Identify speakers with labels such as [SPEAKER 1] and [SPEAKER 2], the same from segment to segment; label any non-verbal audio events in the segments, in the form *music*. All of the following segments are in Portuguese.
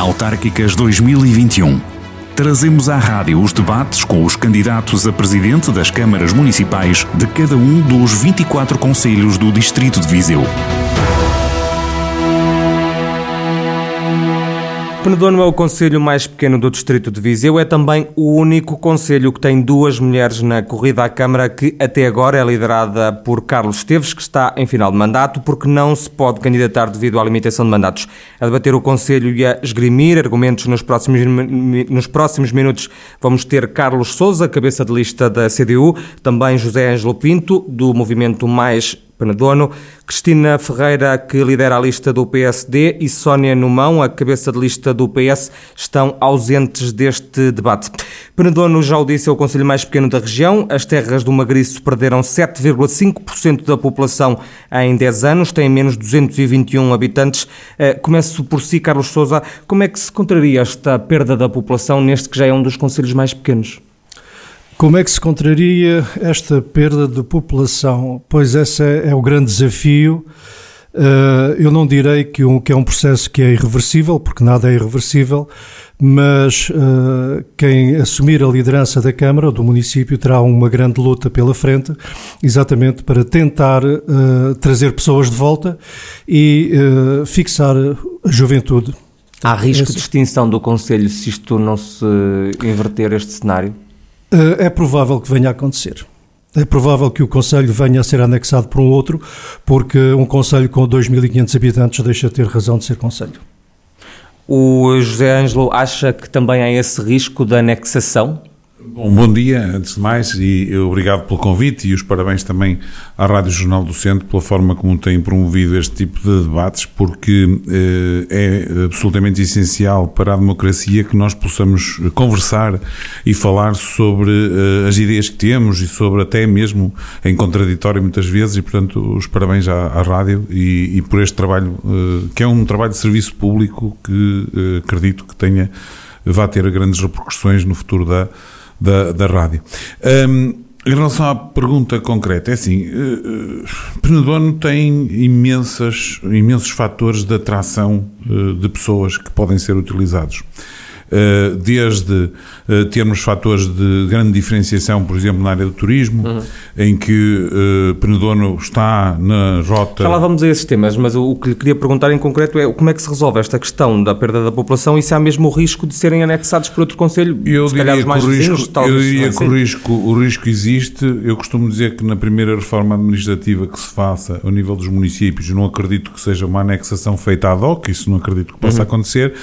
[SPEAKER 1] Autárquicas 2021. Trazemos à rádio os debates com os candidatos a presidente das câmaras municipais de cada um dos 24 conselhos do Distrito de Viseu.
[SPEAKER 2] Penedono é o conselho mais pequeno do distrito de Viseu, é também o único conselho que tem duas mulheres na corrida à Câmara, que até agora é liderada por Carlos Esteves, que está em final de mandato, porque não se pode candidatar devido à limitação de mandatos. A debater o conselho e a esgrimir argumentos nos próximos, nos próximos minutos vamos ter Carlos Souza, cabeça de lista da CDU, também José Ângelo Pinto, do movimento Mais Penedono, Cristina Ferreira, que lidera a lista do PSD, e Sónia Numão, a cabeça de lista do PS, estão ausentes deste debate. Penedono, já o disse, é o conselho mais pequeno da região. As terras do Magriço perderam 7,5% da população em 10 anos, têm menos 221 habitantes. Eh, começo por si, Carlos Souza. Como é que se contraria esta perda da população neste que já é um dos conselhos mais pequenos?
[SPEAKER 3] Como é que se contraria esta perda de população? Pois esse é, é o grande desafio. Uh, eu não direi que, um, que, é um processo que é irreversível, porque nada é irreversível, mas uh, quem assumir a liderança da Câmara, do município, terá uma grande luta pela frente, exatamente para tentar uh, trazer pessoas de volta e fixar a juventude.
[SPEAKER 2] Há risco Esse... de extinção do Conselho se isto não se inverter este cenário?
[SPEAKER 3] Eh, é provável que venha a acontecer. É provável que o Conselho venha a ser anexado por um outro, porque um Conselho com 2.500 habitantes deixa de ter razão de ser Conselho.
[SPEAKER 2] O José Ângelo acha que também há esse risco de anexação?
[SPEAKER 4] Bom, bom dia, antes de mais, e obrigado pelo convite e os parabéns também à Rádio Jornal do Centro pela forma como tem promovido este tipo de debates, porque eh, é absolutamente essencial para a democracia que nós possamos conversar e falar sobre eh, as ideias que temos e sobre até mesmo em contraditório muitas vezes, e portanto os parabéns à, à Rádio e, e, por este trabalho, eh, que é um trabalho de serviço público que eh, acredito que tenha, vá ter grandes repercussões no futuro da da, da rádio. Um, em relação à pergunta concreta, é assim, uh, Penedono tem imensas, imensos fatores de atração uh, de pessoas que podem ser utilizados. Eh, desde eh, termos fatores de grande diferenciação, por exemplo, na área do turismo, uhum. em que uh, Penedono está na rota.
[SPEAKER 2] Já lá vamos a esses temas, mas o que lhe queria perguntar em concreto é como é que se resolve esta questão da perda da população e se há mesmo o risco de serem anexados por outro Conselho?
[SPEAKER 4] Eu diria, que, o risco, vizinhos, eu diria que o risco, o risco existe. Eu costumo dizer que na primeira reforma administrativa que se faça ao nível dos municípios, não acredito que seja uma anexação feita ad hoc, isso não acredito que possa uhum. acontecer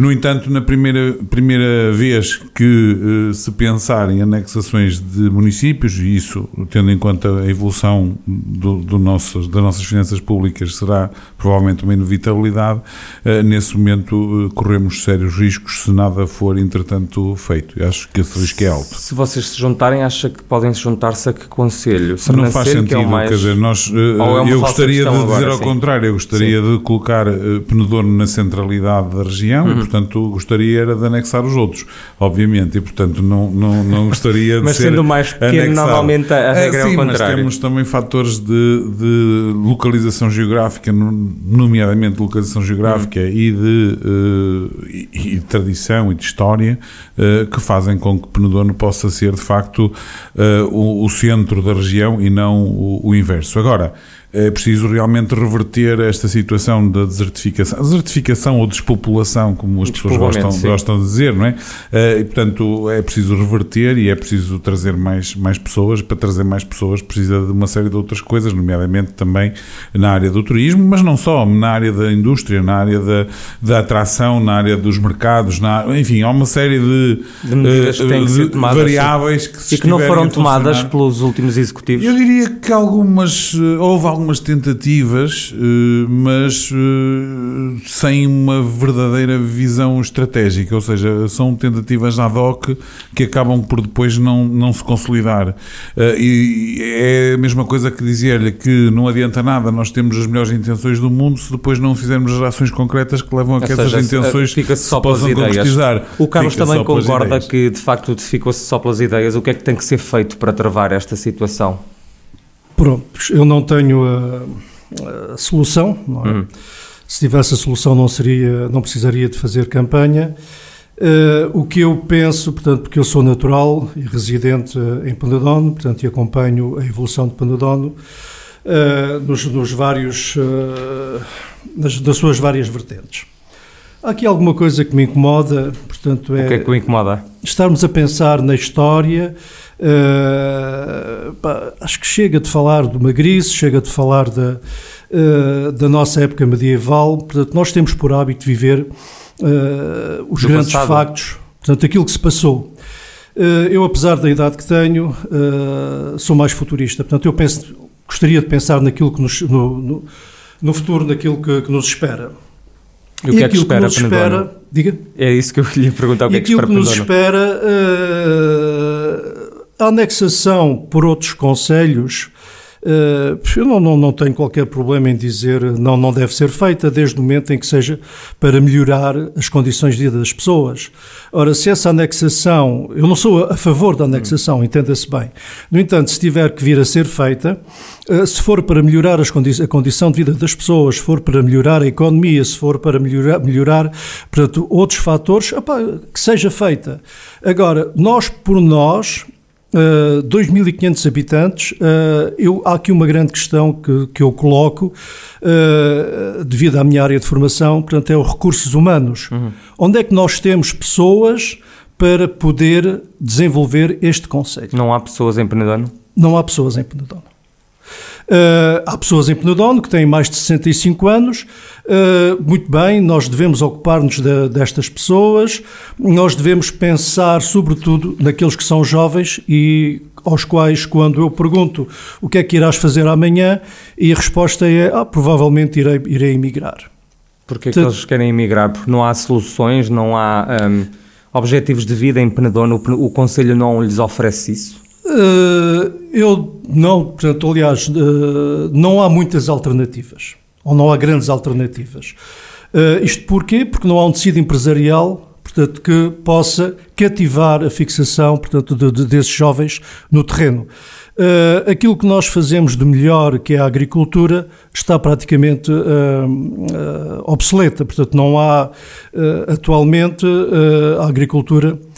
[SPEAKER 4] no entanto, na primeira, primeira vez que uh, se pensar em anexações de municípios, e isso, tendo em conta a evolução do, do nossos, das nossas finanças públicas, será provavelmente uma inevitabilidade, uh, nesse momento uh, corremos sérios riscos se nada for, entretanto, feito. Eu acho que esse risco é alto.
[SPEAKER 2] Se vocês se juntarem, acha que podem se juntar-se a que conselho?
[SPEAKER 4] Não faz sentido, é mais... quer dizer, nós, é eu gostaria de dizer agora, ao sim. contrário, eu gostaria sim. de colocar Penedono na centralidade da região, uhum portanto gostaria era de anexar os outros, obviamente, e portanto não, não, não gostaria de
[SPEAKER 2] mas
[SPEAKER 4] ser
[SPEAKER 2] sendo mais pequeno, anexado. normalmente a regra é, sim, é o contrário.
[SPEAKER 4] mas temos também fatores de, de localização geográfica, nomeadamente localização geográfica uhum. e, de, uh, e, e, de tradição e de história, uh, que fazem com que Penedono possa ser de facto uh, o, o, centro da região e não o, o inverso. Agora, é preciso realmente reverter esta situação da desertificação, desertificação ou despopulação, como as pessoas gostam, gostam de dizer, não é? Eh, e, portanto, é preciso reverter e é preciso trazer mais, mais pessoas. Para trazer mais pessoas precisa de uma série de outras coisas, nomeadamente também na área do turismo, mas não só, na área da indústria, na área da, da atração, na área dos mercados, na, enfim, há uma série de,
[SPEAKER 2] de medidas que têm que ser tomadas
[SPEAKER 4] variáveis que se
[SPEAKER 2] e que não foram tomadas pelos últimos executivos.
[SPEAKER 4] Eu diria que algumas, eh, houve algumas algumas tentativas, eh, mas eh, sem uma verdadeira visão estratégica, ou seja, são tentativas ad hoc que acabam por depois não, não se consolidar. Eh, e é a mesma coisa que dizer-lhe que não adianta nada nós temos as melhores intenções do mundo se depois não fizermos as ações concretas que levam a que essas intenções
[SPEAKER 2] fica -se só possam concretizar. O Carlos também concorda que de facto ficou-se só pelas ideias. O que é que tem que ser feito para travar esta situação?
[SPEAKER 3] Pronto, eu não tenho a, a solução, não é? Uhum. se tivesse a solução não seria, não precisaria de fazer campanha. Uh, o que eu penso, portanto, porque eu sou natural e residente em Penedono, portanto, e acompanho a evolução de Penedono uh, nos, nos, vários, uh, nas, nas suas várias vertentes. Há aqui alguma coisa que me incomoda, portanto
[SPEAKER 2] é... O que é que o incomoda?
[SPEAKER 3] Estarmos a pensar na história, uh, pá, acho que chega de falar do Magriço, chega de falar da, uh, da nossa época medieval, portanto nós temos por hábito viver uh, os do grandes passado. factos, portanto aquilo que se passou. eu, apesar da idade que tenho, sou mais futurista, portanto eu penso, gostaria de pensar naquilo que nos, no, no, no futuro, naquilo que, que nos espera.
[SPEAKER 2] E o que é que espera, que nos espera
[SPEAKER 3] diga?
[SPEAKER 2] É isso que eu lhe perguntar, o que é que espera
[SPEAKER 3] que nos espera, uh, a anexação por outros conselhos, eu não, não, não, tenho qualquer problema em dizer não, não deve ser feita, desde o momento em que seja para melhorar as condições de vida das pessoas. Ora, se essa anexação, eu não sou a favor da anexação, entenda-se bem. No entanto, se tiver que vir a ser feita, uh, se for para melhorar condi a condição de vida das pessoas, se for para melhorar a economia, se for para melhorar, melhorar portanto, outros fatores, opa, que seja feita. Agora, nós por nós, Uh, 2.500 habitantes, uh, eu, há aqui uma grande questão que, que eu coloco, uh, devido à minha área de formação, portanto, é os recursos humanos. Uhum. Onde é que nós temos pessoas para poder desenvolver este conceito?
[SPEAKER 2] Não há pessoas em Penedono?
[SPEAKER 3] Não há pessoas em Penedono. Uh, há pessoas em Penedono que têm mais de 65 anos. Uh, muito bem, nós devemos ocupar-nos de, destas pessoas, nós devemos pensar, sobretudo, naqueles que são jovens e aos quais, quando eu pergunto o que é que irás fazer amanhã, e a resposta é: ah, provavelmente irei, irei emigrar.
[SPEAKER 2] Porquê que eles querem emigrar? Porque não há soluções, não há um, objetivos de vida em Penedono, o, o Conselho não lhes oferece isso?
[SPEAKER 3] Uh, eu não, portanto, aliás, uh, não há muitas alternativas, ou não há grandes alternativas. Uh, isto porquê? Porque não há um tecido empresarial, portanto, que possa cativar a fixação, portanto, de, de, desses jovens no terreno. Uh, aquilo que nós fazemos de melhor, que é a agricultura, está praticamente uh, uh, obsoleta. Portanto, não há atualmente a agricultura eh,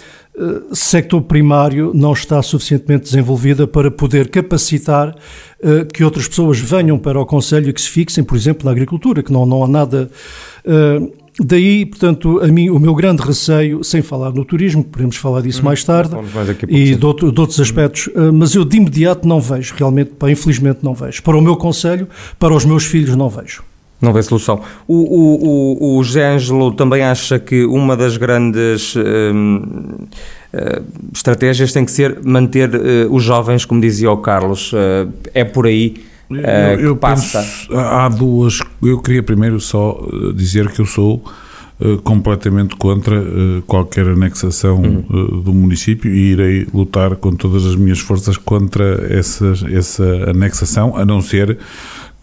[SPEAKER 3] sector primário não está suficientemente desenvolvida para poder capacitar uh, que outras pessoas venham para o Conselho e que se fixem, por exemplo, na agricultura, que não, não há nada. Uh, daí, portanto, a mim, o meu grande receio, sem falar no turismo, podemos falar disso hum, mais tarde, mais e de, outro, de, outros aspectos, uh, mas eu de imediato não vejo, realmente, pá, infelizmente não vejo. Para o meu Conselho, para os meus filhos, não vejo.
[SPEAKER 2] Não vê solução. O, o, o, o José Ângelo também acha que uma das grandes hum, uh, estratégias tem que ser manter uh, os jovens, como dizia o Carlos. Uh, é por aí eu, eu passa.
[SPEAKER 4] Penso, há duas. Eu queria primeiro só dizer que eu sou completamente contra qualquer anexação uhum. do município e irei lutar com todas as minhas forças contra essa, essa anexação, a não ser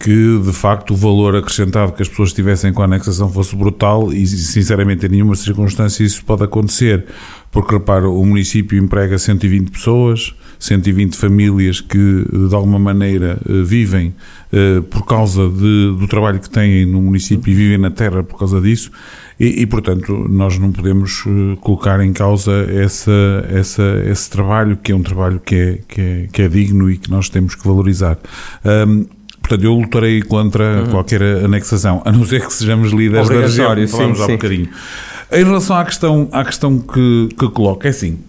[SPEAKER 4] que de facto o valor acrescentado que as pessoas tivessem com a anexação fosse brutal e sinceramente em nenhuma circunstância isso pode acontecer, porque repara, o município emprega 120 pessoas, 120 famílias que de alguma maneira eh, vivem uh, por causa de, do trabalho que têm no município e vivem na terra por causa disso e, e portanto nós não podemos uh, colocar em causa essa, essa, esse trabalho que é um trabalho que é, que é, que é digno e que nós temos que valorizar. Um, Portanto, eu lutarei contra uhum. qualquer anexação, a não ser que sejamos líderes da região, falamos sim, há sim. bocadinho. Em relação à questão, à questão que, que coloca, é assim,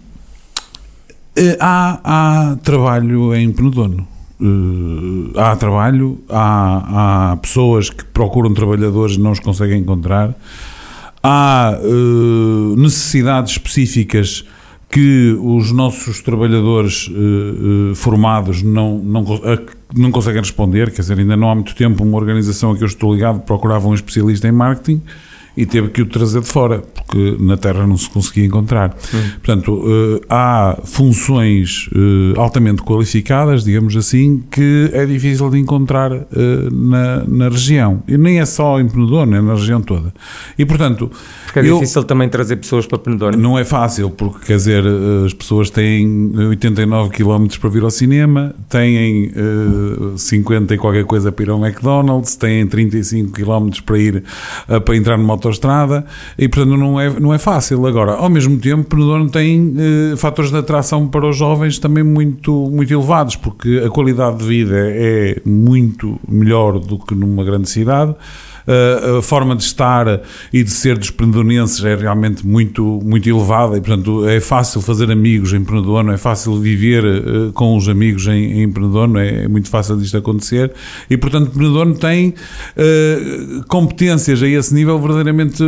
[SPEAKER 4] eh, há, há trabalho em Penedono. Uh, há trabalho, há, há, pessoas que procuram trabalhadores e não os conseguem encontrar, há uh, necessidades específicas que os nossos trabalhadores uh, formados não, não, não conseguem responder, quer dizer, ainda não há muito tempo uma organização a que eu estou ligado procurava um especialista em marketing e teve que o trazer de fora, porque na terra não se conseguia encontrar. Hum. Portanto, eh, há funções eh, altamente qualificadas, digamos assim, que é difícil de encontrar eh, na, na região. E nem é só em Penedona, é na região toda. E, portanto...
[SPEAKER 2] Porque é eu, difícil também trazer pessoas para Penedona.
[SPEAKER 4] Não é fácil, porque, quer dizer, as pessoas têm 89 km para vir ao cinema, têm uh, 50 e qualquer coisa para ir ao McDonald's, têm 35 km para ir para entrar numa autoestrada e, portanto, não é, não é fácil. Agora, ao mesmo tempo, Penedona tem eh, fatores de atração para os jovens também muito, muito elevados, porque a qualidade de vida é muito melhor do que numa grande cidade a forma de estar e de ser dos pendonenses é realmente muito, muito elevada e, portanto, é fácil fazer amigos em Penedono, é fácil viver uh, com os amigos em, em Penedono, é, é, muito fácil disto acontecer e, portanto, Penedono tem uh, competências a esse nível verdadeiramente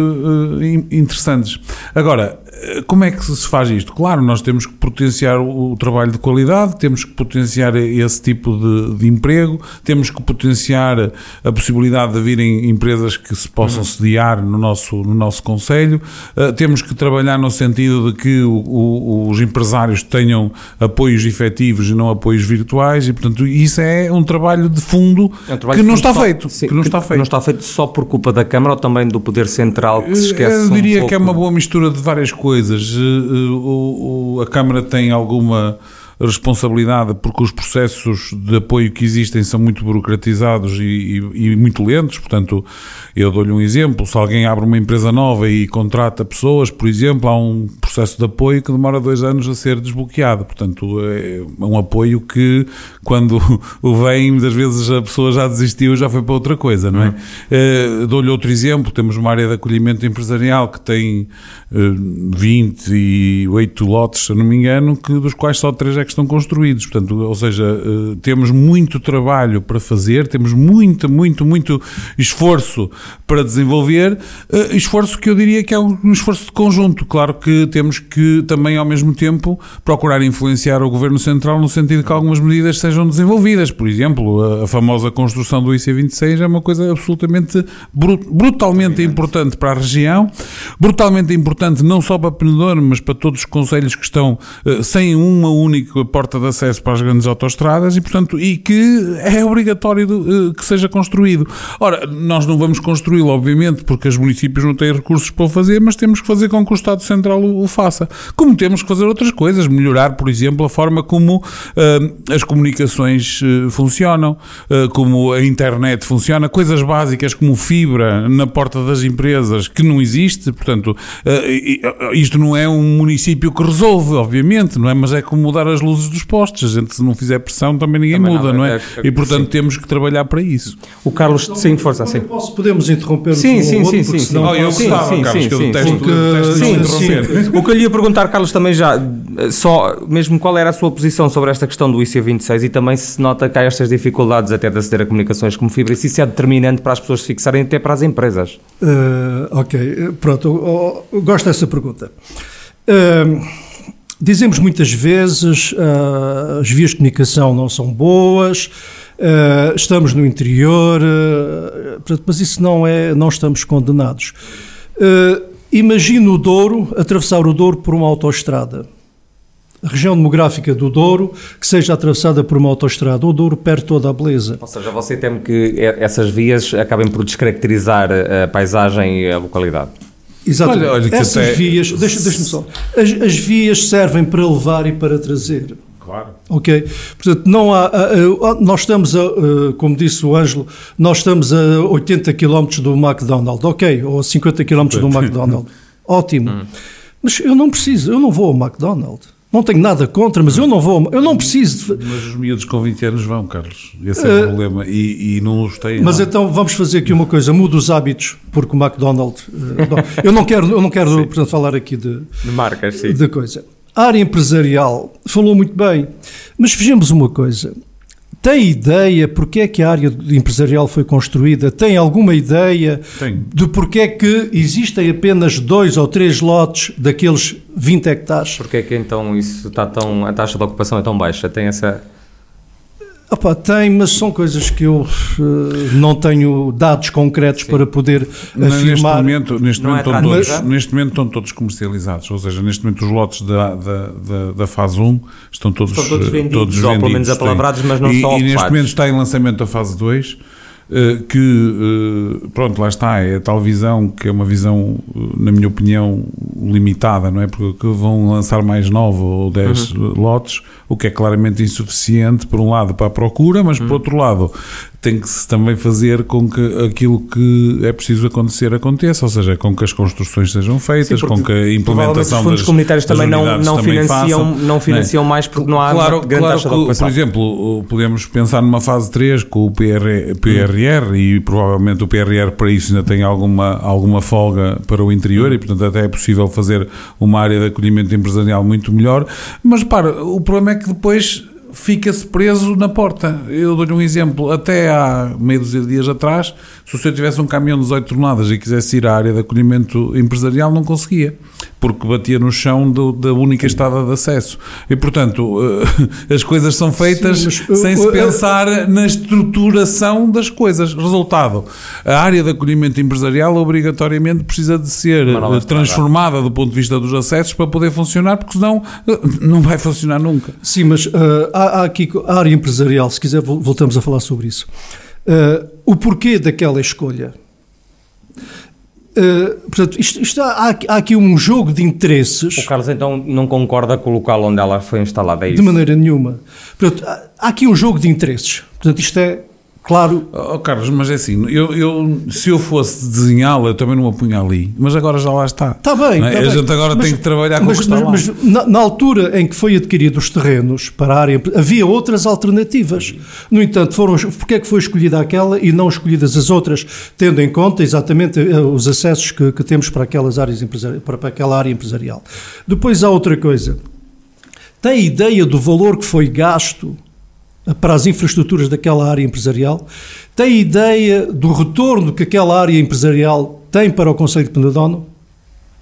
[SPEAKER 4] interessantes. Agora, como é que se faz isto? Claro, nós temos que potenciar o, trabalho de qualidade, temos que potenciar esse tipo de, de emprego, temos que potenciar a possibilidade de virem empresas que se possam uhum. sediar no nosso, no nosso Conselho, uh, temos que trabalhar no sentido de que o, o, os empresários tenham apoios efetivos e não apoios virtuais, e portanto isso é um trabalho de fundo é um trabalho que, não está, feito, sim, que não está feito.
[SPEAKER 2] Não está feito só por culpa da Câmara ou também do Poder Central que se esquece
[SPEAKER 4] Eu diria
[SPEAKER 2] um
[SPEAKER 4] que é uma boa mistura de várias coisas coisas. Eh, eh, a Câmara tem alguma responsabilidade porque os processos de apoio que existem são muito burocratizados e, e, e muito lentos. Portanto, eu dou-lhe um exemplo: se alguém abre uma empresa nova e contrata pessoas, por exemplo, há um processo de apoio que demora dois anos a ser desbloqueado. Portanto, é um apoio que, quando *laughs* o vem, muitas vezes a pessoa já desistiu, já foi para outra coisa, não é? Uhum. Dou-lhe outro exemplo: temos uma área de acolhimento empresarial que tem 28 lotes, se não me engano, que, dos quais só três é que estão construídos. Portanto, ou seja, eh, temos muito trabalho para fazer, temos muito, muito, muito esforço para desenvolver, eh, esforço que eu diria que é um esforço de conjunto. Claro que temos que também, ao mesmo tempo, procurar influenciar o Governo Central no sentido que algumas medidas sejam desenvolvidas. Por exemplo, a famosa construção do IC26 é uma coisa absolutamente brutalmente importante para a região, brutalmente importante não só para Penedor, mas para todos os conselhos que estão eh, sem uma única porta de acesso para as grandes autoestradas e, portanto, e que é obrigatório de, uh, que seja construído. Ora, nós não vamos construí-lo, obviamente, porque os municípios não têm recursos para o fazer, mas temos que fazer com que o Estado Central o, faça. Como temos que fazer outras coisas, melhorar, por exemplo, a forma como uh, as comunicações uh, funcionam, como a internet funciona, coisas básicas como fibra na porta das empresas, que não existe, portanto, isto não é um município que resolve, obviamente, não é? Mas é como mudar as luzes dos postes. A gente, se não fizer pressão, também ninguém também muda, não, não é? é, é e, portanto, sim. temos que trabalhar para isso.
[SPEAKER 2] O Carlos, então, sim, força, assim.
[SPEAKER 3] Posso, podemos interromper
[SPEAKER 2] sim, sim, um sim, sim, sim.
[SPEAKER 4] Oh, eu sim, gostava, sim, Carlos, sim, que eu detesto, porque, detesto sim, interromper.
[SPEAKER 2] O que eu lhe ia perguntar, Carlos, também já, só, mesmo qual era a sua posição sobre esta questão do IC26 e também se nota que há estas dificuldades até de aceder a comunicações como fibra, e se isso é determinante para as pessoas se fixarem até para as empresas.
[SPEAKER 3] Uh, ok, pronto, eu, eu gosto dessa pergunta. Uh, Dizemos muitas vezes uh, as vias de comunicação não são boas, uh, estamos no interior, uh, mas isso não é, não estamos condenados. Imagina o Douro, atravessar o Douro por uma autoestrada. A região demográfica do Douro que seja atravessada por uma autoestrada. O Douro perde toda a beleza.
[SPEAKER 2] Ou seja, você teme que essas vias acabem por descaracterizar a paisagem e a localidade?
[SPEAKER 3] Exatamente. Olha, olha, Essas até... vias, deixa, deixa-me só, as, as vias servem para levar e para trazer.
[SPEAKER 4] Claro.
[SPEAKER 3] Ok? Portanto, não há, nós estamos a, como disse o Ângelo, nós estamos a 80 km do McDonald's, ok? Ou a 50 km do McDonald's. *laughs* Ótimo. Hum. Mas eu não preciso, eu não vou ao McDonald's. Não tenho nada contra, mas eu não vou, eu não preciso
[SPEAKER 4] de... Mas os miúdos com 20 anos vão, Carlos. Esse é o uh, problema. E, e, não os têm.
[SPEAKER 3] Mas não. então vamos fazer aqui uma coisa, muda os hábitos, porque o McDonald's. Uh, eu não quero, eu não quero portanto, falar aqui de,
[SPEAKER 2] de marcas, sim.
[SPEAKER 3] De coisa. A área empresarial falou muito bem, mas vejamos uma coisa. Tem ideia porque é que a área empresarial foi construída? Tem alguma ideia Tem. de porque é que existem apenas dois ou três lotes daqueles 20 hectares?
[SPEAKER 2] Porque é que então isso está tão. a taxa de ocupação é tão baixa? Tem essa.
[SPEAKER 3] Opa, tem, mas são coisas que eu uh, não tenho dados concretos Sim. para poder não, afirmar.
[SPEAKER 4] Neste momento, neste, momento é todos, neste momento estão todos comercializados, ou seja, neste momento os lotes da, da, da, da fase 1 estão todos,
[SPEAKER 2] estão todos vendidos, todos vendidos, ou pelo menos apalavrados, mas não
[SPEAKER 4] e,
[SPEAKER 2] estão
[SPEAKER 4] E neste momento está em lançamento a fase 2 eh, que, eh, pronto, lá está, é a tal visão que é uma visão, eh, na minha opinião, limitada, não é? Porque vão lançar mais 9 ou 10 uhum. lotes, o que é claramente insuficiente, por um lado, para a procura, mas uhum. por outro lado, tem que se também fazer com que aquilo que é preciso acontecer aconteça, ou seja, com que as construções sejam feitas, Sim, com que a implementação
[SPEAKER 2] os fundos
[SPEAKER 4] das,
[SPEAKER 2] comunitários
[SPEAKER 4] das
[SPEAKER 2] também não, não financiam, não financiam é? mais porque não há
[SPEAKER 4] claro,
[SPEAKER 2] grande
[SPEAKER 4] claro
[SPEAKER 2] taxa
[SPEAKER 4] que. Por exemplo, podemos pensar numa fase 3 com o PR, PRR hum. e provavelmente o PRR para isso ainda tem alguma, alguma folga para o interior e portanto até é possível fazer uma área de acolhimento empresarial muito melhor, mas para, o problema é que depois fica-se preso na porta. Eu dou-lhe um exemplo. Até há meio dúzia de dias atrás, se o senhor tivesse um caminhão de 18 toneladas e quisesse ir à área de acolhimento empresarial, não conseguia porque batia no chão do, da única estrada de acesso. E, portanto, eh, *laughs* as coisas são feitas Sim, sem se pensar na estruturação das coisas. Resultado, a área de acolhimento empresarial obrigatoriamente precisa de ser eh, transformada do ponto de vista dos acessos para poder funcionar, porque senão eh, não vai funcionar nunca.
[SPEAKER 3] Sim, mas uh, há, há, aqui a área empresarial, se quiser voltamos a falar sobre isso. Uh, o porquê daquela escolha? Uh, portanto, isto, isto há, há, aqui um jogo de interesses.
[SPEAKER 2] O Carlos então não concorda com o local onde ela foi instalada, é
[SPEAKER 3] isso? De maneira nenhuma. Portanto, há, há aqui um jogo de interesses. Portanto, isto é Claro.
[SPEAKER 4] Oh, Carlos, mas é assim, eu, eu, se eu fosse desenhá-la, eu também não a punha ali, mas agora já lá está.
[SPEAKER 3] Está bem.
[SPEAKER 4] É?
[SPEAKER 3] Tá
[SPEAKER 4] a
[SPEAKER 3] bem.
[SPEAKER 4] gente agora mas, tem que trabalhar com
[SPEAKER 3] mas,
[SPEAKER 4] o que
[SPEAKER 3] mas. Mas na, na, altura em que foi adquirido os terrenos para a área, havia outras alternativas. No entanto, foram, porque é que foi escolhida aquela e não escolhidas as outras, tendo em conta exatamente eh, os acessos que, que temos para aquelas áreas para aquela área empresarial. Depois há outra coisa. Tem ideia do valor que foi gasto para as infraestruturas daquela área empresarial? Tem ideia do retorno que aquela área empresarial tem para o Conselho de Penedono?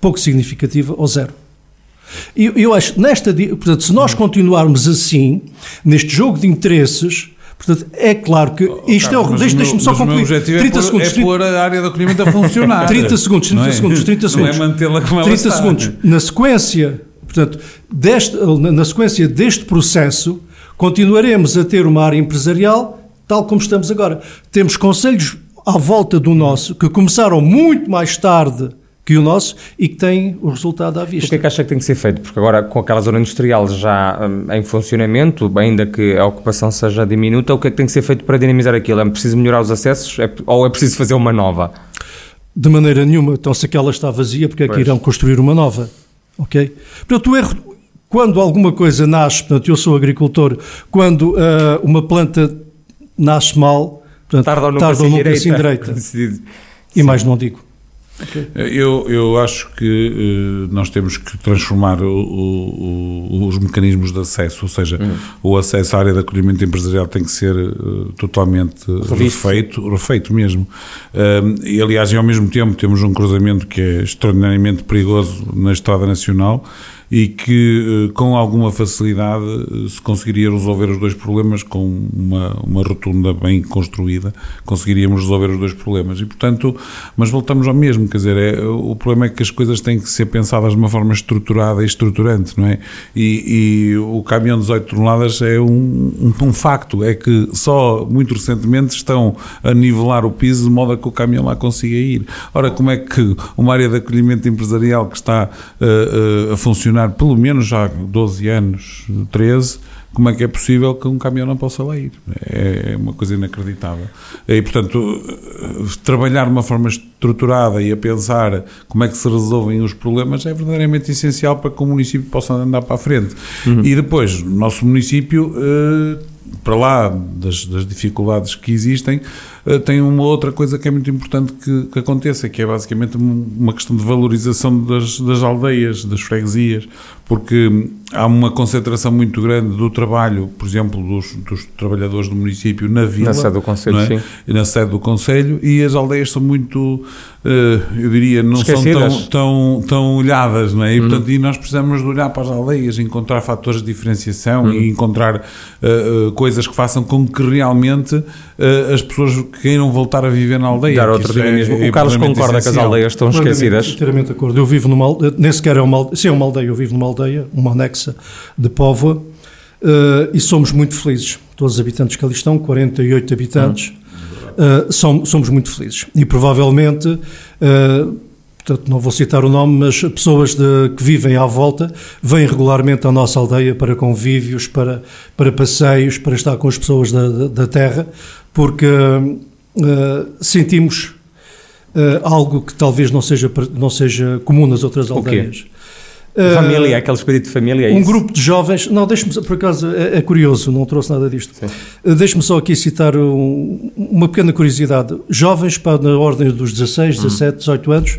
[SPEAKER 3] Pouco significativa ou zero. E eu, eu acho, nesta, portanto, se nós continuarmos assim, neste jogo de interesses, Portanto, é claro que oh, isto Carlos, é o. Deixa-me só concluir.
[SPEAKER 4] 30 é pôr, segundos. É pôr a área do acolhimento a funcionar. *laughs*
[SPEAKER 3] 30 segundos, 30
[SPEAKER 4] é?
[SPEAKER 3] segundos, 30 segundos.
[SPEAKER 4] Não é mantê-la como
[SPEAKER 3] 30 segundos. Na sequência, portanto, deste, na sequência deste processo, continuaremos a ter uma área empresarial tal como estamos agora. Temos conselhos à volta do nosso que começaram muito mais tarde que o nosso e que têm o resultado à vista.
[SPEAKER 2] O que é que acha que tem que ser feito? Porque agora, com aquela zona industrial já um, em funcionamento, ainda que a ocupação seja diminuta, o que é que tem que ser feito para dinamizar aquilo? É preciso melhorar os acessos é, ou é preciso fazer uma nova?
[SPEAKER 3] De maneira nenhuma. Então, se aquela está vazia, porque é que pois. irão construir uma nova? Ok? Portanto, o erro, quando alguma coisa nasce, portanto, eu sou agricultor, quando uh, uma planta nasce mal, portanto, tarda ou nunca, tarda nunca se endireita. E mais não digo.
[SPEAKER 4] Okay. Eu, eu acho que uh, nós temos que transformar o, o, os mecanismos de acesso, ou seja, uhum. o acesso à área de acolhimento empresarial tem que ser uh, totalmente Revisto. refeito, refeito mesmo. Uh, e aliás, e ao mesmo tempo temos um cruzamento que é extraordinariamente perigoso na Estrada Nacional e que eh, com alguma facilidade eh, se conseguiria resolver os dois problemas com uma, uma rotunda bem construída, conseguiríamos resolver os dois problemas e portanto, mas voltamos ao mesmo, quer dizer, é, o problema é que as coisas têm que ser pensadas de uma forma estruturada e estruturante, não é? E, e o caminhão de 18 toneladas é um, um, um, facto, é que só muito recentemente estão a nivelar o piso de modo a que o caminhão lá consiga ir. Ora, como é que uma área de acolhimento empresarial que está uh, uh, a funcionar pelo menos já há 12 anos, 13, como é que é possível que um caminhão não possa lá ir? É, é uma coisa inacreditável. E, portanto, trabalhar de uma forma estruturada e a pensar como é que se resolvem os problemas é verdadeiramente essencial para que o município possa andar para a frente. Uhum. E depois, o nosso município, eh, para lá das, das dificuldades que existem, tem uma outra coisa que é muito importante que, que aconteça, que é basicamente uma questão de valorização das, das aldeias, das freguesias, porque há uma concentração muito grande do trabalho, por exemplo, dos, dos trabalhadores do município na vila.
[SPEAKER 2] Na sede do Conselho,
[SPEAKER 4] é?
[SPEAKER 2] sim.
[SPEAKER 4] Na sede do Conselho, e as aldeias são muito, eu diria, não
[SPEAKER 2] Esquecidas.
[SPEAKER 4] são tão, tão, tão olhadas, não é? E, uhum. portanto, e nós precisamos de olhar para as aldeias, encontrar fatores de diferenciação uhum. e encontrar uh, uh, coisas que façam com que realmente uh, as pessoas queiram voltar a viver na aldeia.
[SPEAKER 2] Dar outro dinamismo. É, é o Carlos concorda essencial. que as aldeias estão esquecidas?
[SPEAKER 3] Inteiramente de acordo. Eu vivo numa aldeia, nem sequer é uma, se é uma aldeia, eu vivo numa aldeia, uma anexa de Póvoa, e somos muito felizes. Todos os habitantes que ali estão, 48 habitantes, uhum. somos, somos muito felizes. E provavelmente portanto não vou citar o nome, mas pessoas de, que vivem à volta vêm regularmente à nossa aldeia para convívios, para, para passeios, para estar com as pessoas da, da, terra, porque uh, sentimos uh, algo que talvez não seja, não seja comum nas outras aldeias.
[SPEAKER 2] Uh, família, aquele espírito de família, é
[SPEAKER 3] Um
[SPEAKER 2] isso?
[SPEAKER 3] grupo de jovens, não, deixe-me, por acaso, é, é, curioso, não trouxe nada disto. Uh, deixe-me só aqui citar um, uma pequena curiosidade. Jovens, para, na ordem dos 16, 17, 18 anos,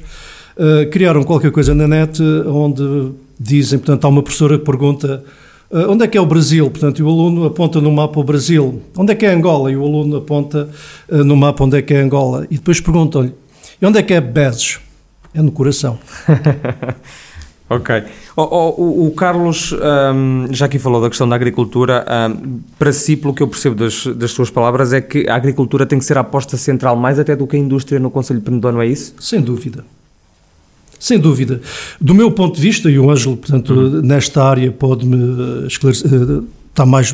[SPEAKER 3] uh, criaram qualquer coisa na net onde dizem, portanto, há uma professora que pergunta uh, onde é que é o Brasil, portanto, e o aluno aponta no mapa o Brasil, onde é que é Angola, e o aluno aponta uh, no mapa onde é que é Angola, e depois perguntam-lhe, e onde é que é Bezes? É no coração. *laughs*
[SPEAKER 2] Ok. O, o, o Carlos um, já aqui falou da questão da agricultura. Um, para si, pelo que eu percebo das, das suas palavras, é que a agricultura tem que ser a aposta central mais até do que a indústria no Conselho de Penedono, é isso?
[SPEAKER 3] Sem dúvida. Sem dúvida. Do meu ponto de vista, e o Ângelo, portanto, uhum. nesta área pode-me esclarecer, está mais,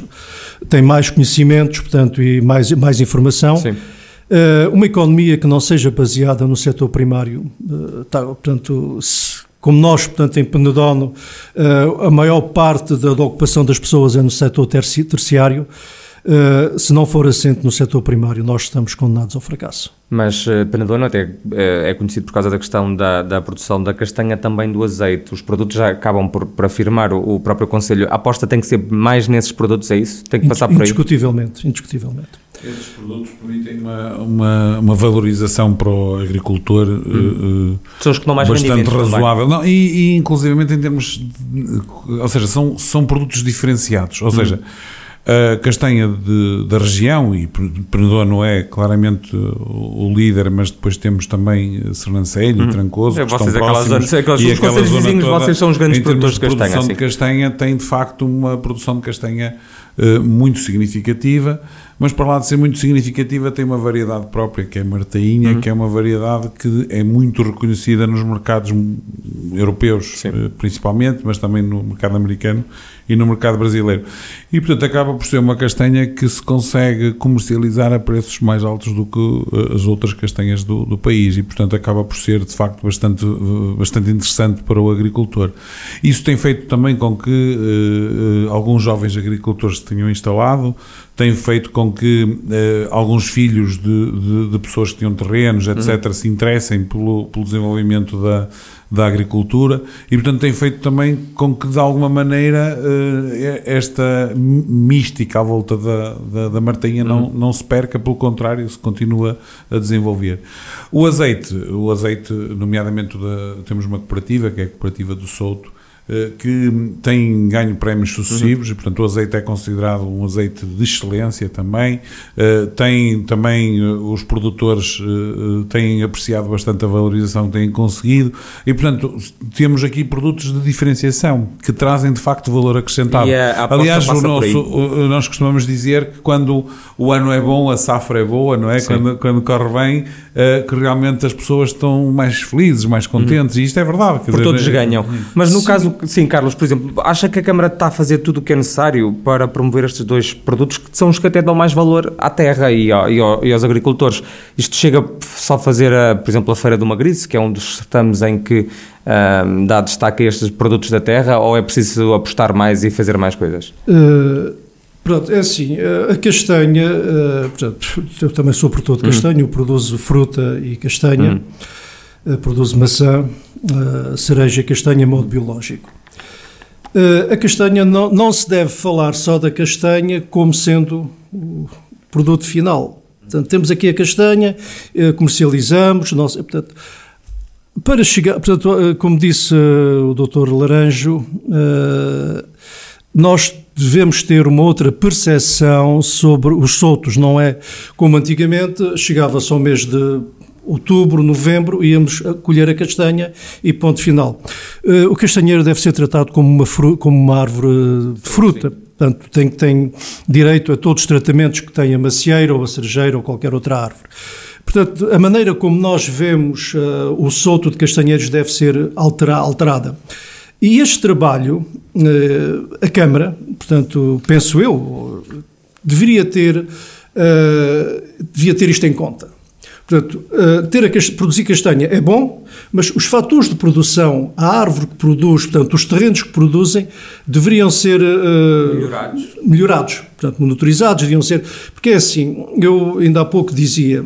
[SPEAKER 3] tem mais conhecimentos, portanto, e mais, mais informação.
[SPEAKER 2] Sim.
[SPEAKER 3] Uh, uma economia que não seja baseada no setor primário, uh, está, portanto, se, como nós, portanto, em Penedono, uh, a maior parte da, da, ocupação das pessoas é no setor terci, terciário, Uh, se não for assente no setor primário, nós estamos condenados ao fracasso.
[SPEAKER 2] Mas uh, Penedono até uh, é conhecido por causa da questão da, da, produção da castanha, também do azeite. Os produtos já acabam por, por afirmar o, o, próprio Conselho. A aposta tem que ser mais nesses produtos, é isso? Tem que passar por aí?
[SPEAKER 3] Indiscutivelmente, indiscutivelmente.
[SPEAKER 4] Esses produtos permitem uma, uma, uma, valorização para o agricultor hum.
[SPEAKER 2] que não mais
[SPEAKER 4] bastante razoável. Não, e, e, inclusivamente em termos. De, ou seja, são, são produtos diferenciados. Ou hum. seja a castanha de, da região, e Penedono é claramente o líder, mas depois temos também Sernancelho
[SPEAKER 2] hum.
[SPEAKER 4] e Trancoso,
[SPEAKER 2] é,
[SPEAKER 4] que estão
[SPEAKER 2] aquelas
[SPEAKER 4] próximos.
[SPEAKER 2] Zonas, aquelas,
[SPEAKER 4] e
[SPEAKER 2] os conselhos vizinhos,
[SPEAKER 4] toda,
[SPEAKER 2] vocês são os grandes produtores de castanha.
[SPEAKER 4] A produção
[SPEAKER 2] assim.
[SPEAKER 4] de castanha tem, de facto, uma produção de castanha muito significativa, mas para lá de ser muito significativa tem uma variedade própria, que é a martainha, uhum. que é uma variedade que é muito reconhecida nos mercados europeus, Sim. principalmente, mas também no mercado americano e no mercado brasileiro. E, portanto, acaba por ser uma castanha que se consegue comercializar a preços mais altos do que eh, as outras castanhas do, do país e, portanto, acaba por ser, de facto, bastante, eh, bastante interessante para o agricultor. Isso tem feito também com que uh, alguns jovens agricultores se tenham instalado, tem feito com que uh, alguns filhos de, de, de, pessoas que tinham terrenos, etc., uhum. se interessem pelo, pelo desenvolvimento da, da agricultura e, portanto, tem feito também com que, de alguma maneira, uh, esta mística à volta da, da, da martainha uhum. não, não se perca, pelo contrário, se continua a desenvolver. O azeite, o azeite, nomeadamente, da, temos uma cooperativa, que é a Cooperativa do Souto, eh, que tem ganho prémios sucessivos uhum. e, portanto, o azeite é considerado um azeite de excelência também. Eh, tem também, eh, os produtores têm apreciado bastante a valorização que têm conseguido e, portanto, temos aqui produtos de diferenciação que trazem, de facto, valor acrescentado. Aliás, o nosso, nós costumamos dizer que quando o ano é bom, a safra é boa, não é? Quando, quando corre bem, que realmente as pessoas estão mais felizes, mais contentes, uhum. e isto é verdade.
[SPEAKER 2] Por dizer, todos ganham. Mas no Sim. caso Sim, Carlos, por exemplo, acha que a Câmara está a fazer tudo o que é necessário para promover estes dois produtos que são os que até dão mais valor à terra e, ao, e, ao, e aos agricultores? Isto chega só a fazer, a, por exemplo, a Feira do Magrice, que é um dos certames em que um, dá destaque a estes produtos da terra, ou é preciso apostar mais e fazer mais coisas?
[SPEAKER 3] Uh... Pronto, é assim, a castanha, uh, portanto, eu também sou produtor de hum. castanha, eu produzo fruta e castanha, hum. Uh, produzo maçã, uh, cereja, castanha, modo biológico. Uh, a castanha não, não se deve falar só da castanha como sendo o produto final. Portanto, temos aqui a castanha, eh, comercializamos, nós, portanto, para chegar, portanto, eh, como disse o Dr. Laranjo, nós devemos ter uma outra percepção sobre os soltos, não é como antigamente, chegava-se ao mês de outubro, novembro, íamos colher a castanha e ponto final. O castanheiro deve ser tratado como uma, como uma árvore de fruta. Portanto, tem, tem direito a todos os tratamentos que tem a macieira ou a cerejeira ou qualquer outra árvore. Portanto, a maneira como nós vemos uh, o solto de castanheiros deve ser altera, alterada. E este trabalho, uh, a Câmara, portanto, penso eu, deveria ter, uh, devia ter isto em conta. Portanto, ter a, produzir castanha é bom, mas os fatores de produção, a árvore que produz, portanto, os terrenos que produzem, deveriam ser uh, melhorados. melhorados, portanto, monitorizados, deviam ser. Porque é assim, eu ainda há pouco dizia,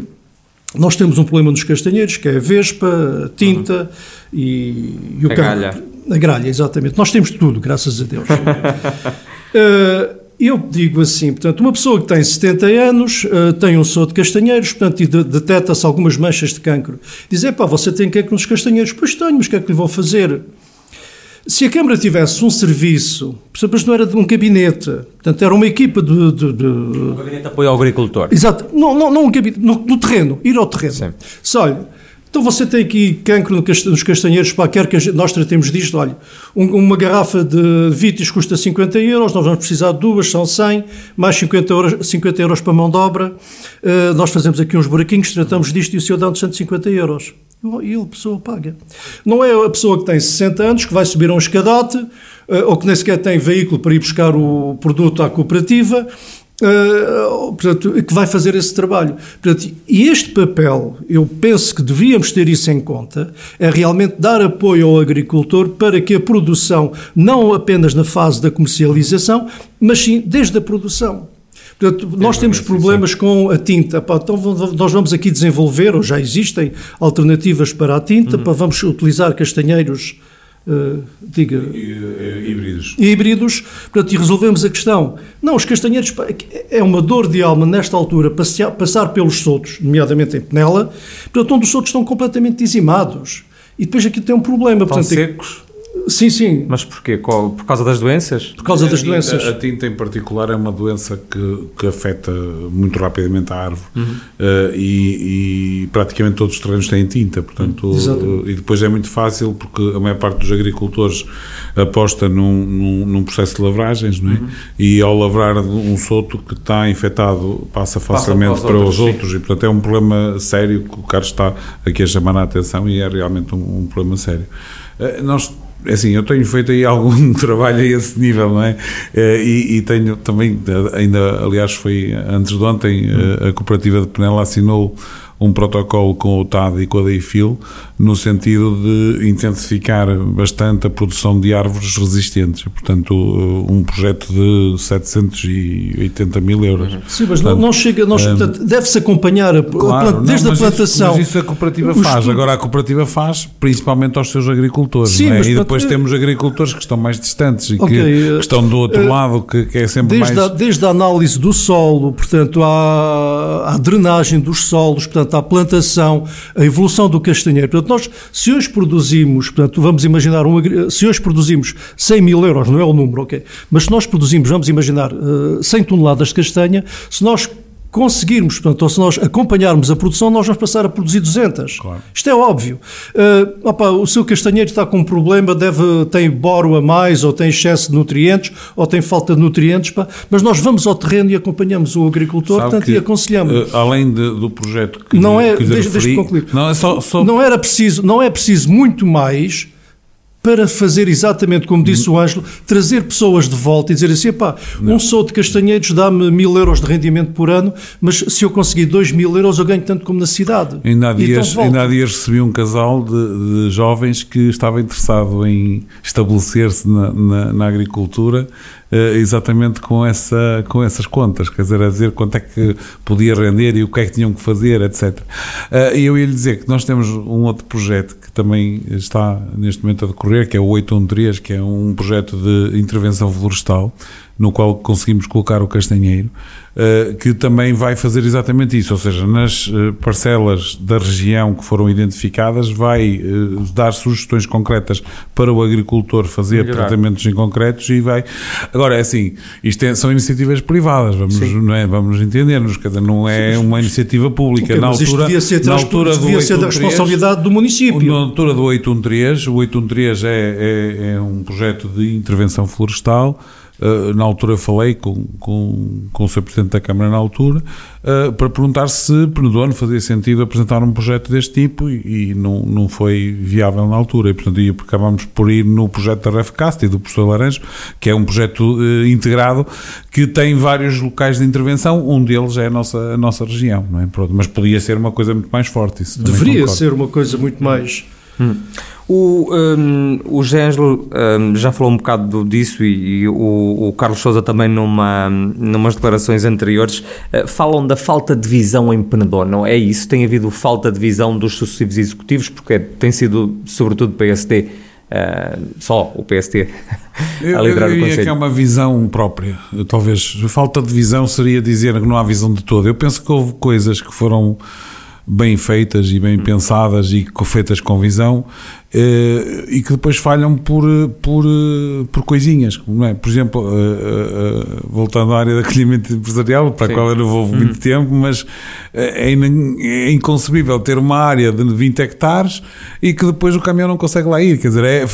[SPEAKER 3] nós temos um problema nos castanheiros, que é a vespa, a tinta uhum. e, e, o a. Gralha. A gralha, exatamente. Nós temos tudo, graças a Deus. uh, *laughs* eu digo assim, portanto, uma pessoa que tem 70 anos, uh, tem um soro de castanheiros, portanto, e de, detecta-se algumas manchas de cancro. Diz, pá, você tem cancro nos castanheiros. Pois tenho, mas o que é que lhe vão fazer? Se a Câmara tivesse um serviço, mas não era de um gabinete, portanto, era uma equipa de... de, de... Um
[SPEAKER 2] gabinete de apoio ao agricultor.
[SPEAKER 3] Exato, não, não, não um gabinete, no, no terreno, ir ao terreno. Sim. Se, olha, então você tem aqui cancro nos castanheiros, para quer que nós tratemos disto, olha, uma garrafa de Vitis custa 50 euros, nós vamos precisar de duas, são 100, mais 50 euros, 50 euros para mão de obra, uh, nós fazemos aqui uns buraquinhos, tratamos disto e o senhor dá-nos 150 euros. E a pessoa paga. Não é a pessoa que tem 60 anos que vai subir a um escadote, uh, ou que nem sequer tem veículo para ir buscar o produto à cooperativa, Uh, portanto, que vai fazer esse trabalho. Portanto, e este papel, eu penso que devíamos ter isso em conta, é realmente dar apoio ao agricultor para que a produção, não apenas na fase da comercialização, mas sim desde a produção. Portanto, nós temos problemas com a tinta. Pá, então nós vamos aqui desenvolver, ou já existem, alternativas para a tinta, uhum. para vamos utilizar castanheiros Uh, diga.
[SPEAKER 4] Híbridos.
[SPEAKER 3] Híbridos, portanto, e resolvemos a questão. Não, os castanheiros é uma dor de alma nesta altura passar, passar pelos soltos, nomeadamente em Penela, portanto, onde os soltos estão completamente dizimados. E depois aqui tem um problema.
[SPEAKER 2] Estão portanto, secos?
[SPEAKER 3] Sim, sim.
[SPEAKER 2] Mas porquê? Por causa das doenças?
[SPEAKER 3] Por causa das doenças.
[SPEAKER 4] A tinta em particular é uma doença que, que afeta muito rapidamente a árvore uhum. uh, e, e, praticamente todos os terrenos têm tinta, portanto, uh, e depois é muito fácil porque a maior parte dos agricultores aposta num, num, num processo de lavragens, não é? Uhum. E ao lavrar um soto que está infectado passa facilmente passa para, os outros, outros e portanto é um problema sério que o Carlos está aqui a chamar a atenção e é realmente um, um problema sério. Uh, nós assim, eu tenho feito aí algum *laughs* trabalho a esse nível, não é? Eh, e, e tenho também, ainda, aliás, foi antes de ontem, eh, a cooperativa de Penela assinou um protocolo com o TAD e com a DEIFIL no sentido de intensificar bastante a produção de árvores resistentes. Portanto, um projeto de 780 mil euros.
[SPEAKER 3] Sim, mas portanto, não chega, um, deve-se acompanhar a, claro, desde não, a plantação.
[SPEAKER 4] Isso, mas isso a cooperativa faz. Estudo... Agora, a cooperativa faz principalmente aos seus agricultores. Sim, é? E depois temos agricultores que estão mais distantes e okay, que, que, estão do outro uh, lado, que, que, é sempre
[SPEAKER 3] desde
[SPEAKER 4] mais.
[SPEAKER 3] A, desde a análise do solo, portanto, à, à drenagem dos solos, portanto, à plantação, a evolução do castanheiro. Portanto, nós, se hoje produzimos, portanto, vamos imaginar, se hoje produzimos 100 mil euros, não é o número, ok? Mas se nós produzimos, vamos imaginar, 100 eh, toneladas de castanha, se nós conseguirmos, portanto, ou se nós acompanharmos a produção, nós vamos passar a produzir 200. Claro. Isto é óbvio. Uh, opa, o seu castanheiro está com um problema, deve, tem boro a mais, ou tem excesso de nutrientes, ou tem falta de nutrientes, pá, mas nós vamos ao terreno e acompanhamos o agricultor portanto, que, e aconselhamos.
[SPEAKER 4] Uh, além de, do projeto que
[SPEAKER 3] não é,
[SPEAKER 4] que
[SPEAKER 3] deixa, referi, concluir. Não, é só, só... não era preciso, não é preciso muito mais para fazer exatamente como disse o Ângelo, trazer pessoas de volta e dizer assim, pá, um sou de Castanheiros dá-me mil euros de rendimento por ano, mas se eu conseguir dois mil euros eu ganho tanto como na cidade.
[SPEAKER 4] Ainda há dias, então ainda há dias recebi um casal de, de, jovens que estava interessado em estabelecer-se na, na, na agricultura exatamente com, essa, com essas contas, quer dizer, a dizer quanto é que podia render e o que é que tinham que fazer, etc. E eu ia lhe dizer que nós temos um outro projeto que também está neste momento a decorrer, que é o 813, que é um projeto de intervenção florestal, no qual conseguimos colocar o castanheiro, eh, que também vai fazer exatamente isso, ou seja, nas eh, parcelas da região que foram identificadas, vai eh, dar sugestões concretas para o agricultor fazer Melhorar. tratamentos em concretos e vai. Agora, é assim, isto é, são iniciativas privadas, vamos, não é, vamos entender-nos, não é uma iniciativa pública.
[SPEAKER 3] na altura, devia ser, na altura devia ser da responsabilidade do município.
[SPEAKER 4] Na altura do 813, o 813 é, é, é um projeto de intervenção florestal eh, na altura falei com, com, com o Sr. Presidente da Câmara na altura, uh, para perguntar se Penedono fazia sentido apresentar um projeto deste tipo e, e, não, não foi viável na altura. E, portanto, acabámos por ir no projeto da RefCast e do professor Laranjo, que é um projeto uh, integrado que tem vários locais de intervenção, um deles é a nossa, a nossa região, não é? Pronto, mas podia ser uma coisa muito mais forte.
[SPEAKER 3] Deveria ser uma coisa muito mais. Hum.
[SPEAKER 2] O, um, o Gêngelo um, já falou um bocado disso e, e o, o, Carlos Souza também numa, numas declarações anteriores uh, falam da falta de visão em Penedono, é isso? Tem havido falta de visão dos sucessivos executivos porque tem sido sobretudo PSD, uh, eh, só o PSD *laughs*
[SPEAKER 4] a liderar eu, eu o Conselho. que é uma visão própria, talvez falta de visão seria dizer que não há visão de todo, eu penso que houve coisas que foram bem feitas e bem pensadas e feitas com visão Uh, e que depois falham por, por, por coisinhas, não é? Por exemplo, uh, uh, voltando à área de acolhimento empresarial, para Sim. a qual eu não vou muito uhum. tempo, mas é, é, inconcebível ter uma área de 20 hectares e que depois o caminhão não consegue lá ir, quer dizer, é,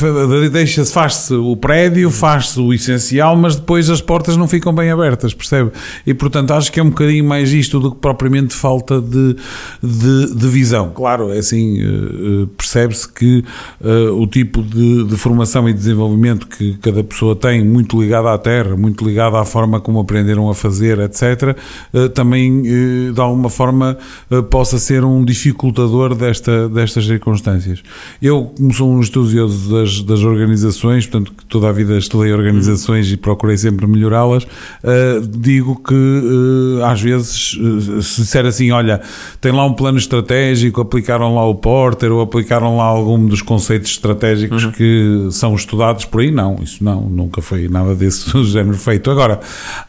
[SPEAKER 4] deixa faz-se o prédio, faz-se o essencial, mas depois as portas não ficam bem abertas, percebe? E portanto acho que é um bocadinho mais isto do que propriamente falta de, de, de visão. Claro, é assim, percebe-se que uh, o tipo de, de, formação e desenvolvimento que cada pessoa tem, muito ligado à terra, muito ligado à forma como aprenderam a fazer, etc., uh, também uh, de alguma forma possa ser um dificultador desta, destas circunstâncias. Eu, como sou um estudioso das, das organizações, portanto, que toda a vida estudei organizações e procurei sempre melhorá-las, digo que às vezes, se disser assim, olha, tem lá um plano estratégico, aplicaram lá o Porter ou aplicaram lá algum dos conceitos conceitos estratégicos uhum. que são estudados por aí, não, isso não, nunca foi nada desse *laughs* género feito. Agora,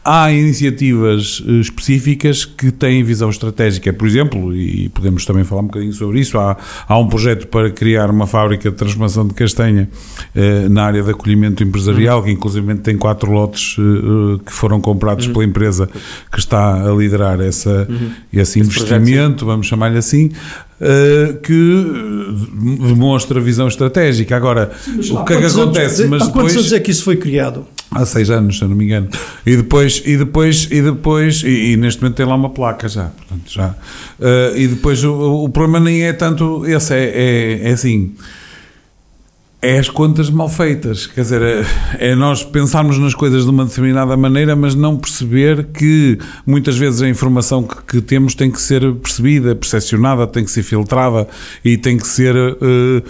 [SPEAKER 4] há iniciativas eh, específicas que têm visão estratégica, por exemplo, e podemos também falar um bocadinho sobre isso, há, há um projeto para criar uma fábrica de transformação de castanha eh, na área de acolhimento empresarial, uhum. que inclusive tem quatro lotes eh, que foram comprados uhum. pela empresa que está a liderar essa, uhum. esse, esse investimento, projeto, vamos chamar-lhe assim, uh, que demonstra visão estratégica. Agora, Sim, o que é que acontece?
[SPEAKER 3] Anos, mas há depois, quantos anos é que isso foi criado?
[SPEAKER 4] Há seis anos, se eu não me engano. E depois, e depois, e depois, e, e neste momento tem lá uma placa já. Portanto, já. Uh, e depois o, o, problema nem é tanto esse, é, é, é assim é as contas mal feitas. Quer dizer, é, é nós pensarmos nas coisas de uma determinada maneira, mas não perceber que muitas vezes a informação que, que temos tem que ser percebida, percepcionada, tem que ser filtrada e tem que ser uh,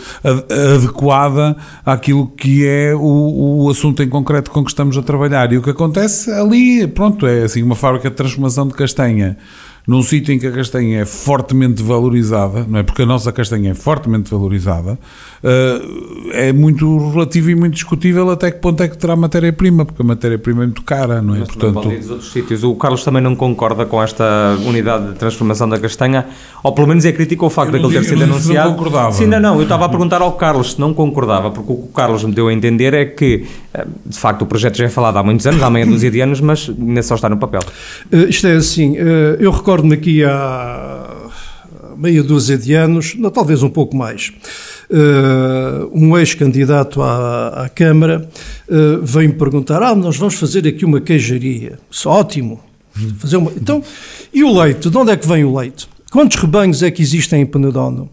[SPEAKER 4] adequada àquilo que é o, o assunto em concreto com que estamos a trabalhar. E o que acontece ali, pronto, é assim uma fábrica de transformação de castanha num sítio em que a castanha é fortemente valorizada, não é? Porque a nossa castanha é fortemente valorizada, é muito relativo e muito discutível até que ponto é que terá matéria-prima, porque a matéria-prima é muito cara, não é?
[SPEAKER 2] Mas Portanto, outros sítios. O Carlos também não concorda com esta unidade de transformação da castanha, ou pelo menos é crítico ao facto daquele ter sido anunciado.
[SPEAKER 4] Não concordava.
[SPEAKER 2] Sim, não, não, eu estava a perguntar ao Carlos se não concordava, porque o que o Carlos me deu a entender é que, eh, de facto, o projeto já é falado há muitos anos, há meia dúzia de anos, mas ainda só está no papel.
[SPEAKER 3] Uh, isto é assim, uh, eu recordo-me aqui há meia dúzia de anos, talvez um pouco mais, um ex-candidato à, à, Câmara uh, veio-me perguntar: Ah, nós vamos fazer aqui uma queijaria. Isso ótimo. Fazer uma... Então, e o leite? De onde é que vem o leite? Quantos rebanhos é que existem em Penedono?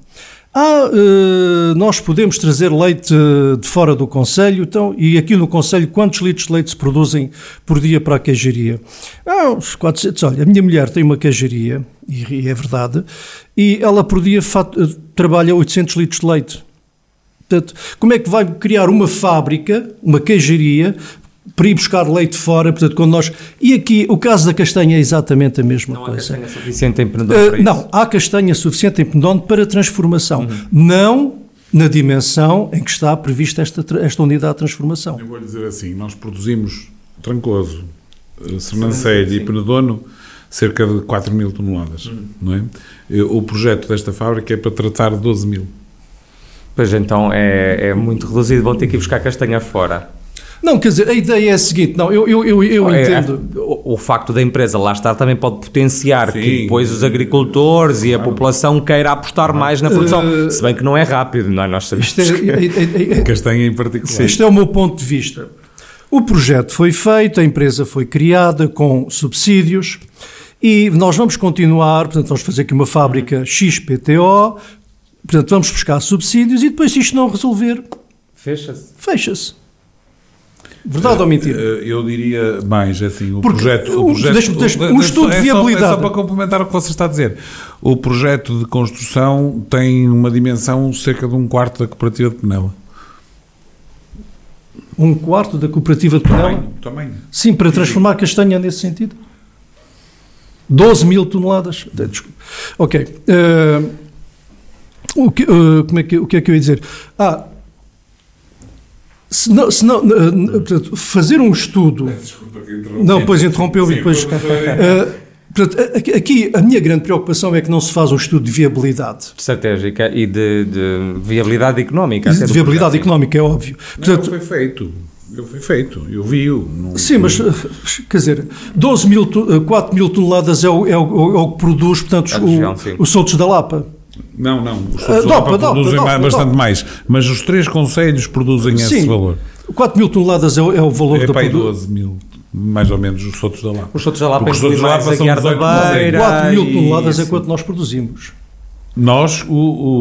[SPEAKER 3] Ah, uh, nós podemos trazer leite de fora do Conselho, então, e aqui no Conselho, quantos litros de leite se produzem por dia para a queijaria? Ah, uns 400. Olha, a minha mulher tem uma queijaria, e é verdade, e ela por dia trabalha 800 litros de leite. Portanto, como é que vai criar uma fábrica, uma queijaria, para ir buscar leite fora, portanto, quando nós... E aqui, o caso da castanha é exatamente a mesma
[SPEAKER 2] Não há
[SPEAKER 3] coisa.
[SPEAKER 2] castanha suficiente em Penedonte
[SPEAKER 3] Uh,
[SPEAKER 2] para isso.
[SPEAKER 3] não, há castanha suficiente em Penedonte para transformação.
[SPEAKER 2] Uhum.
[SPEAKER 3] Não na dimensão em que está prevista esta, esta unidade de transformação.
[SPEAKER 4] Eu vou lhe dizer assim, nós produzimos Trancoso, eh, Sernancelho e Penedono cerca de 4 mil toneladas, não é? Eh, O projeto desta fábrica é para tratar 12 mil.
[SPEAKER 2] Pois então é, é muito reduzido, vão ter que ir buscar castanha fora.
[SPEAKER 3] Não, quer dizer, a ideia é a seguinte, não, eu, eu, eu, eu
[SPEAKER 2] É,
[SPEAKER 3] entendo...
[SPEAKER 2] o, o facto da empresa lá estar também pode potenciar
[SPEAKER 4] Sim.
[SPEAKER 2] que depois os agricultores e a população queira apostar mais na produção. Se bem que não é rápido, não é? Nós sabemos
[SPEAKER 3] Isto é,
[SPEAKER 2] que-
[SPEAKER 3] é- é- é-
[SPEAKER 4] Castanha em particular.
[SPEAKER 3] Este é o meu ponto de vista. O projeto foi feito, a empresa foi criada com subsídios e nós vamos continuar, portanto, vamos fazer aqui uma fábrica XPTO, portanto, vamos buscar subsídios e depois, se isto não resolver,
[SPEAKER 2] Fecha-se.
[SPEAKER 3] fecha-se. Verdade ou mentira?
[SPEAKER 4] Eh, Eu diria mais, assim, o
[SPEAKER 3] Porque
[SPEAKER 4] projeto...
[SPEAKER 3] o-
[SPEAKER 4] projeto
[SPEAKER 3] deixa-me- deixa-me-
[SPEAKER 4] o-
[SPEAKER 3] um
[SPEAKER 4] é
[SPEAKER 3] estudo de
[SPEAKER 4] só-
[SPEAKER 3] viabilidade.
[SPEAKER 4] É só para complementar o que você está a dizer. O projeto de construção tem uma dimensão cerca de um quarto da cooperativa de Penela.
[SPEAKER 3] Um quarto da cooperativa de Penela?
[SPEAKER 4] Tamanho.
[SPEAKER 3] Sim, para transformar castanha nesse sentido. 12 mil toneladas. Eh, Desculpa. Ok. Eh, o, que, eh, como é que, o que é que eu ia dizer? Ah, se não, se não, eh, portanto, fazer um estudo.
[SPEAKER 4] Desculpa que interrompi.
[SPEAKER 3] Não, pois interrompeu e depois. *laughs* Eh, portanto, aqui- a minha grande preocupação é que não se faz um estudo de viabilidade.
[SPEAKER 2] Estratégica e de, de viabilidade económica.
[SPEAKER 3] De viabilidade
[SPEAKER 2] projeto.
[SPEAKER 3] económica, é óbvio.
[SPEAKER 4] Não,
[SPEAKER 3] Portanto,
[SPEAKER 4] foi feito. Eu foi feito. Eu vi-o. Não-
[SPEAKER 3] Sim, mas, quer dizer, 12 mil, to- eh, 4 mil toneladas é o, é o- é o que produz, portanto,
[SPEAKER 2] A
[SPEAKER 3] o-
[SPEAKER 2] sim.
[SPEAKER 3] os soltos da Lapa.
[SPEAKER 4] Não, não. Os outros
[SPEAKER 3] dopa, dopa,
[SPEAKER 4] produzem
[SPEAKER 3] dopa,
[SPEAKER 4] mais- bastante
[SPEAKER 3] dopa.
[SPEAKER 4] mais. Mas os três conselhos produzem esse
[SPEAKER 3] Sim.
[SPEAKER 4] valor.
[SPEAKER 3] 4 mil toneladas é o, é o valor
[SPEAKER 4] É
[SPEAKER 3] da produção.
[SPEAKER 4] 12 mil, mais ou menos, os outros da Lapa.
[SPEAKER 2] Os outros da Lapa
[SPEAKER 4] os outros da Lapa são
[SPEAKER 2] Guiar da
[SPEAKER 4] 18
[SPEAKER 2] Beira.
[SPEAKER 3] 4 mil
[SPEAKER 2] e
[SPEAKER 3] toneladas é quanto nós produzimos.
[SPEAKER 4] Nós, o,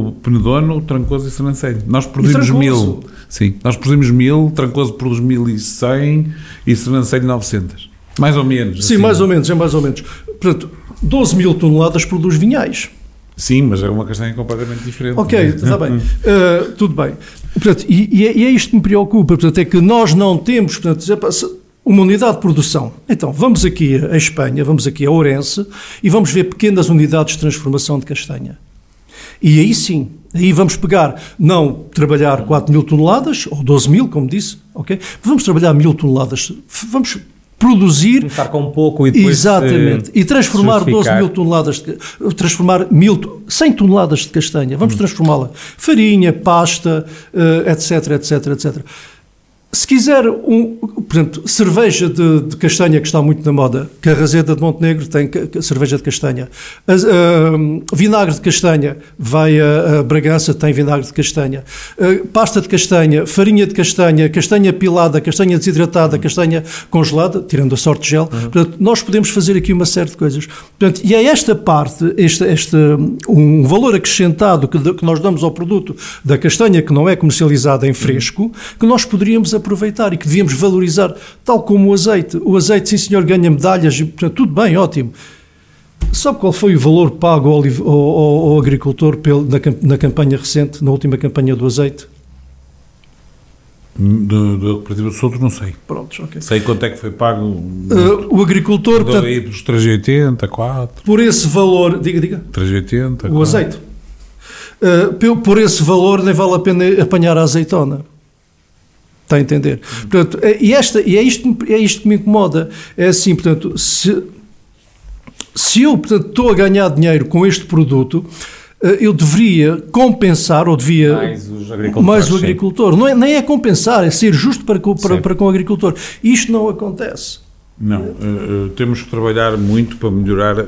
[SPEAKER 4] o Penedono, Trancoso e Sernancelho. Nós produzimos
[SPEAKER 3] Trancoso?
[SPEAKER 4] mil. Sim, nós produzimos mil, Trancoso produz 1100 e Sernancelho 900. Mais ou menos.
[SPEAKER 3] Sim,
[SPEAKER 4] assim.
[SPEAKER 3] mais ou menos, é mais ou menos. Portanto, 12 mil toneladas produz vinhais.
[SPEAKER 4] Sim, mas é uma castanha completamente diferente.
[SPEAKER 3] Ok, está bem. Uh, *laughs* tudo bem. Portanto, e, e é, e é isto que me preocupa, portanto, é que nós não temos, portanto, uma unidade de produção. Então, vamos aqui a Espanha, vamos aqui a Ourense e vamos ver pequenas unidades de transformação de castanha. E aí sim, aí vamos pegar, não trabalhar 4 mil toneladas, ou 12 mil, como disse, ok? Vamos trabalhar mil toneladas, vamos produzir
[SPEAKER 2] Começar com pouco e depois.
[SPEAKER 3] Exatamente.
[SPEAKER 2] eh,
[SPEAKER 3] E transformar 12
[SPEAKER 2] justificar.
[SPEAKER 3] mil toneladas, de, transformar mil, to- 100 toneladas de castanha, vamos
[SPEAKER 2] Hum.
[SPEAKER 3] transformá-la. Farinha, pasta, etc, etc, etc. Se quiser, um, portanto, cerveja de, de castanha, que está muito na moda, Carrazeda de Montenegro tem cerveja de castanha. As- ah, vinagre de castanha, vai a, a Bragança, tem vinagre de castanha. Ah, pasta de castanha, farinha de castanha, castanha pilada, castanha desidratada, castanha congelada, tirando a sorte de gel. Portanto, nós podemos fazer aqui uma série de coisas. Portanto, e é esta parte, este, este, um valor acrescentado que, que nós damos ao produto da castanha que não é comercializada em fresco, que nós poderíamos aproveitar e que devíamos valorizar, tal como o azeite. O azeite, sim senhor, ganha medalhas, portanto, tudo bem, ótimo. Sabe qual foi o valor pago ao, ao- ao- agricultor pel- na, na campanha recente, na última campanha do azeite?
[SPEAKER 4] Do, do Cooperativo de Souto, não sei.
[SPEAKER 3] Prontos, ok.
[SPEAKER 4] Sei quanto é que foi pago.
[SPEAKER 3] Uh, o agricultor, portanto,
[SPEAKER 4] aí dos 380, 4,
[SPEAKER 3] por esse valor, diga, diga,
[SPEAKER 4] 380.
[SPEAKER 3] o
[SPEAKER 4] 4.
[SPEAKER 3] azeite. Uh, por esse valor nem vale a pena apanhar a azeitona. Está a entender? Portanto, é, e, esta, e é, isto, que me- é isto que me incomoda. É assim, portanto, se, se eu portanto, estou a ganhar dinheiro com este produto, eh, eu deveria compensar, ou devia
[SPEAKER 2] Mais
[SPEAKER 3] mais o
[SPEAKER 2] sim.
[SPEAKER 3] agricultor. Não é, nem é compensar, é ser justo para, para, para com o agricultor. Isto não acontece.
[SPEAKER 4] Não, eh, temos que trabalhar muito para melhorar eh,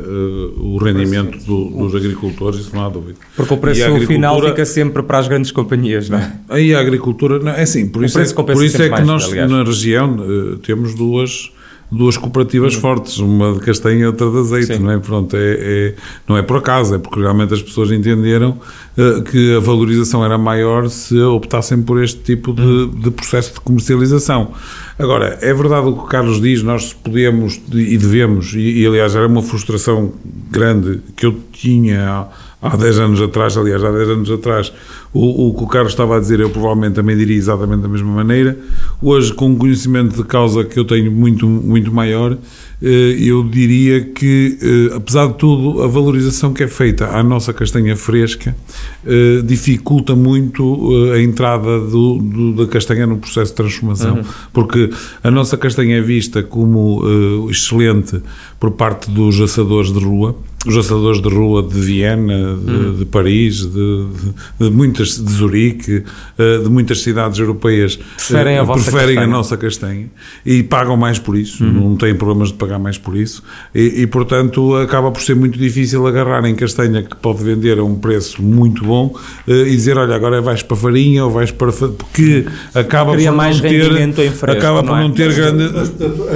[SPEAKER 4] o rendimento do- dos agricultores, isso não há dúvida.
[SPEAKER 2] Porque o preço final fica sempre para as grandes companhias, não é?
[SPEAKER 4] Aí a agricultura, não, é assim, por
[SPEAKER 2] O
[SPEAKER 4] isso, é, por isso é que
[SPEAKER 2] mais,
[SPEAKER 4] nós
[SPEAKER 2] aliás.
[SPEAKER 4] na região eh, temos duas, duas cooperativas fortes, uma de castanha e outra de azeite,
[SPEAKER 2] Sim.
[SPEAKER 4] não é? Pronto, é, é- não é por acaso, é porque realmente as pessoas entenderam eh, que a valorização era maior se optassem por este tipo de, de processo de comercialização. Agora, é verdade o que o Carlos diz, nós podemos e devemos, e, e, aliás era uma frustração grande que eu tinha há, há 10 anos atrás, aliás, há 10 anos atrás, O, o que o Carlos estava a dizer, eu provavelmente também diria exatamente da mesma maneira. Hoje, com um conhecimento de causa que eu tenho muito, muito maior, eh, eu diria que, eh, apesar de tudo, a valorização que é feita à nossa castanha fresca eh, dificulta muito a entrada do, do, da castanha no processo de transformação, uhum. porque a nossa castanha é vista como excelente por parte dos assadores de rua, os assadores de rua de Viena, de, hum. de Paris, de, de, de, muitas, de Zurique, eh, de muitas cidades europeias
[SPEAKER 2] preferem, a, eh,
[SPEAKER 4] preferem a, nossa castanha e pagam mais por isso, uhum. não têm problemas de pagar mais por isso e, e, portanto acaba por ser muito difícil agarrar em castanha que pode vender a um preço muito bom eh, e dizer, olha, agora vais para farinha ou vais para... porque acaba
[SPEAKER 2] Queria
[SPEAKER 4] por
[SPEAKER 2] mais
[SPEAKER 4] não ter...
[SPEAKER 2] Fresco,
[SPEAKER 4] acaba por
[SPEAKER 2] não,
[SPEAKER 4] é? não ter grande...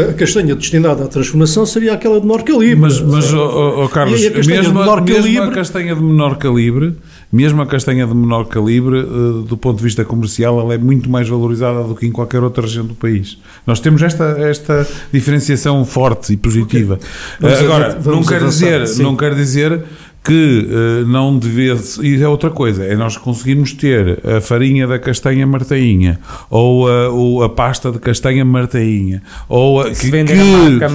[SPEAKER 3] A castanha destinada à transformação seria aquela de menor calibre.
[SPEAKER 4] Mas, mas oh, oh, Carlos, a castanha mesmo, de menor mesmo calibre... a castanha de menor calibre, mesmo a castanha de menor calibre, uh, do ponto de vista comercial, ela é muito mais valorizada do que em qualquer outra região do país. Nós temos esta, esta diferenciação forte e positiva. Okay. Uh, agora, não quer, dizer, não quer dizer que uh, não devia. E é outra coisa, é nós conseguirmos ter a farinha da castanha martainha, ou a, ou a pasta de castanha martainha, ou a, que, que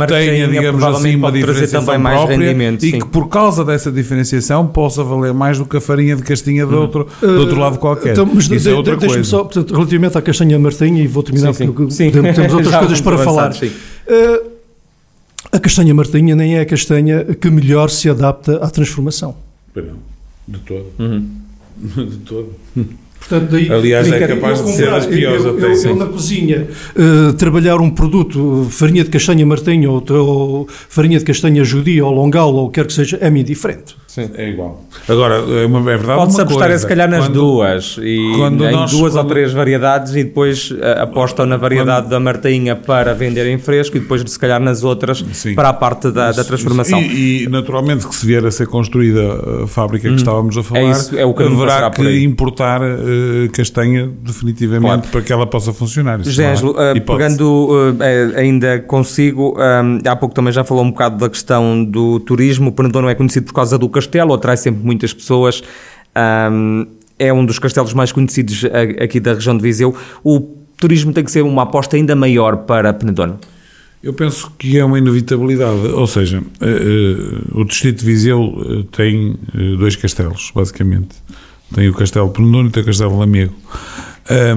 [SPEAKER 4] tenha, digamos assim, uma diferenciação própria e sim. que por causa dessa diferenciação possa valer mais do que a farinha de castanha do, outro, uh, do outro lado qualquer. Então, mas Isso de, é outra de, coisa.
[SPEAKER 3] Só, portanto, relativamente à castanha martainha, e vou terminar sim, sim. porque sim. temos *laughs* outras coisas para falar. Uh, a castanha martainha nem é a castanha que melhor se adapta à transformação.
[SPEAKER 4] Não, de todo. Uhum. *laughs* de todo.
[SPEAKER 3] Portanto, daí,
[SPEAKER 4] Aliás, é capaz de ser as piores
[SPEAKER 3] eu,
[SPEAKER 4] até.
[SPEAKER 3] Eu, eu, na cozinha, uh, trabalhar um produto, farinha de castanha martinha ou, ou, farinha de castanha judia ou longal ou quer que seja, é-me indiferente.
[SPEAKER 4] Sim, é igual. Agora, é, uma, é verdade
[SPEAKER 2] Pode-se apostar,
[SPEAKER 4] coisa,
[SPEAKER 2] se calhar, nas quando, duas. E quando em nós, duas quando, ou três variedades e depois uh, apostam na variedade quando, da martainha para vender em fresco e depois, se calhar, nas outras sim, para a parte da, da transformação.
[SPEAKER 4] E, e, naturalmente, que se vier a ser construída a fábrica que hum, estávamos a falar, é isso, é o que haverá que importar uh, castanha definitivamente claro. para que ela possa funcionar.
[SPEAKER 2] José Ângelo, uh, pegando ainda consigo, há pouco também já falou um bocado da questão do turismo. O Penedor não é conhecido por causa do castelo, atrai sempre muitas pessoas. Um, é um dos castelos mais conhecidos aqui da região de Viseu. O turismo tem que ser uma aposta ainda maior para Penedono?
[SPEAKER 4] Eu penso que é uma inevitabilidade, ou seja, uh, uh, o distrito de Viseu uh, tem dois castelos, basicamente. Tem o Castelo Penedono e tem o Castelo Lamego.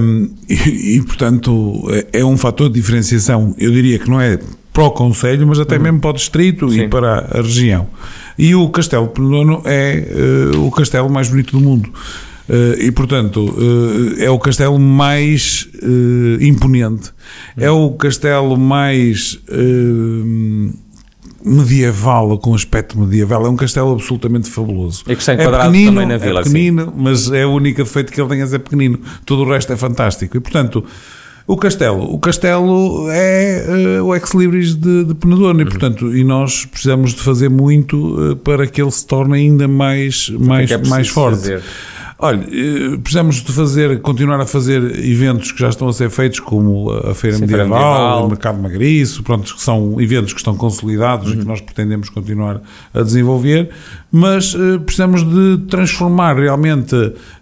[SPEAKER 4] Um, *laughs* e, e, portanto, é, é um fator de diferenciação. Eu diria que não é para o Conselho, mas até uhum. mesmo para o Distrito Sim. e para a região. E o Castelo Penedono é uh, o castelo mais bonito do mundo. Uh, e, portanto, uh, é o castelo mais imponente. Uhum. É o castelo mais medieval, com aspecto medieval. É um castelo absolutamente fabuloso.
[SPEAKER 2] E que está enquadrado é pequenino, também na vila.
[SPEAKER 4] É pequenino, sim. mas é a única defeito que ele tem a ser pequenino. Todo o resto é fantástico. E, portanto, o castelo. O castelo é uh, o ex-libris de, de e, uhum. portanto, e nós precisamos de fazer muito uh, para que ele se torne ainda mais, mais, é mais forte. Fazer? Olha, eh, precisamos de fazer, continuar a fazer eventos que já estão a ser feitos, como a Feira Sim, Medieval, Medieval, o Mercado Magriço, pronto, que são eventos que estão consolidados uhum. e que uhum. nós pretendemos continuar a desenvolver, mas precisamos de transformar realmente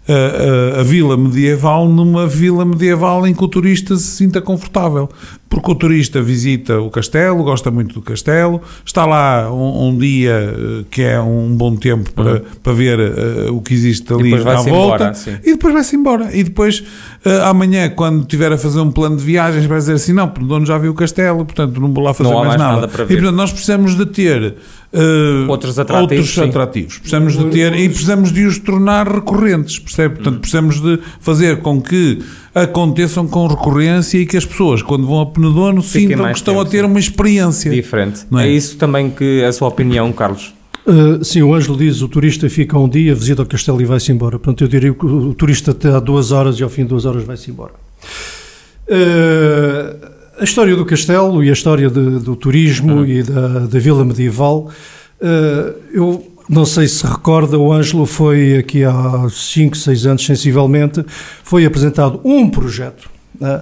[SPEAKER 4] a, a, a, vila medieval numa vila medieval em que o turista se sinta confortável. Porque o turista visita o castelo, gosta muito do castelo, está lá um, um dia eh, que é um bom tempo para, uhum. para ver uh, o que existe ali à volta embora, e depois vai-se embora. E depois uh, amanhã, quando tiver a fazer um plano de viagens, vai dizer assim: não, o dono já viu o castelo, portanto não vou lá fazer
[SPEAKER 2] mais,
[SPEAKER 4] mais,
[SPEAKER 2] nada. nada
[SPEAKER 4] e portanto nós precisamos de ter Uh,
[SPEAKER 2] outros atrativos.
[SPEAKER 4] Outros atrativos. Precisamos de ter e precisamos de os tornar recorrentes, percebe? Portanto, precisamos de fazer com que aconteçam com recorrência e que as pessoas, quando vão a Penedono, sintam que estão tempo, a ter uma experiência.
[SPEAKER 2] Diferente. É? é? isso também que a sua opinião, Carlos?
[SPEAKER 3] Uh, sim, o Ângelo diz o turista fica um dia, visita o castelo e vai-se embora. Portanto, eu diria que o turista até há duas horas e ao fim de duas horas vai-se embora. Uh, a história do castelo e a história de, do turismo uhum. e da, da vila medieval, uh, eu não sei se recorda, o Ângelo foi aqui há 5, 6 anos, sensivelmente, foi apresentado um projeto. Né?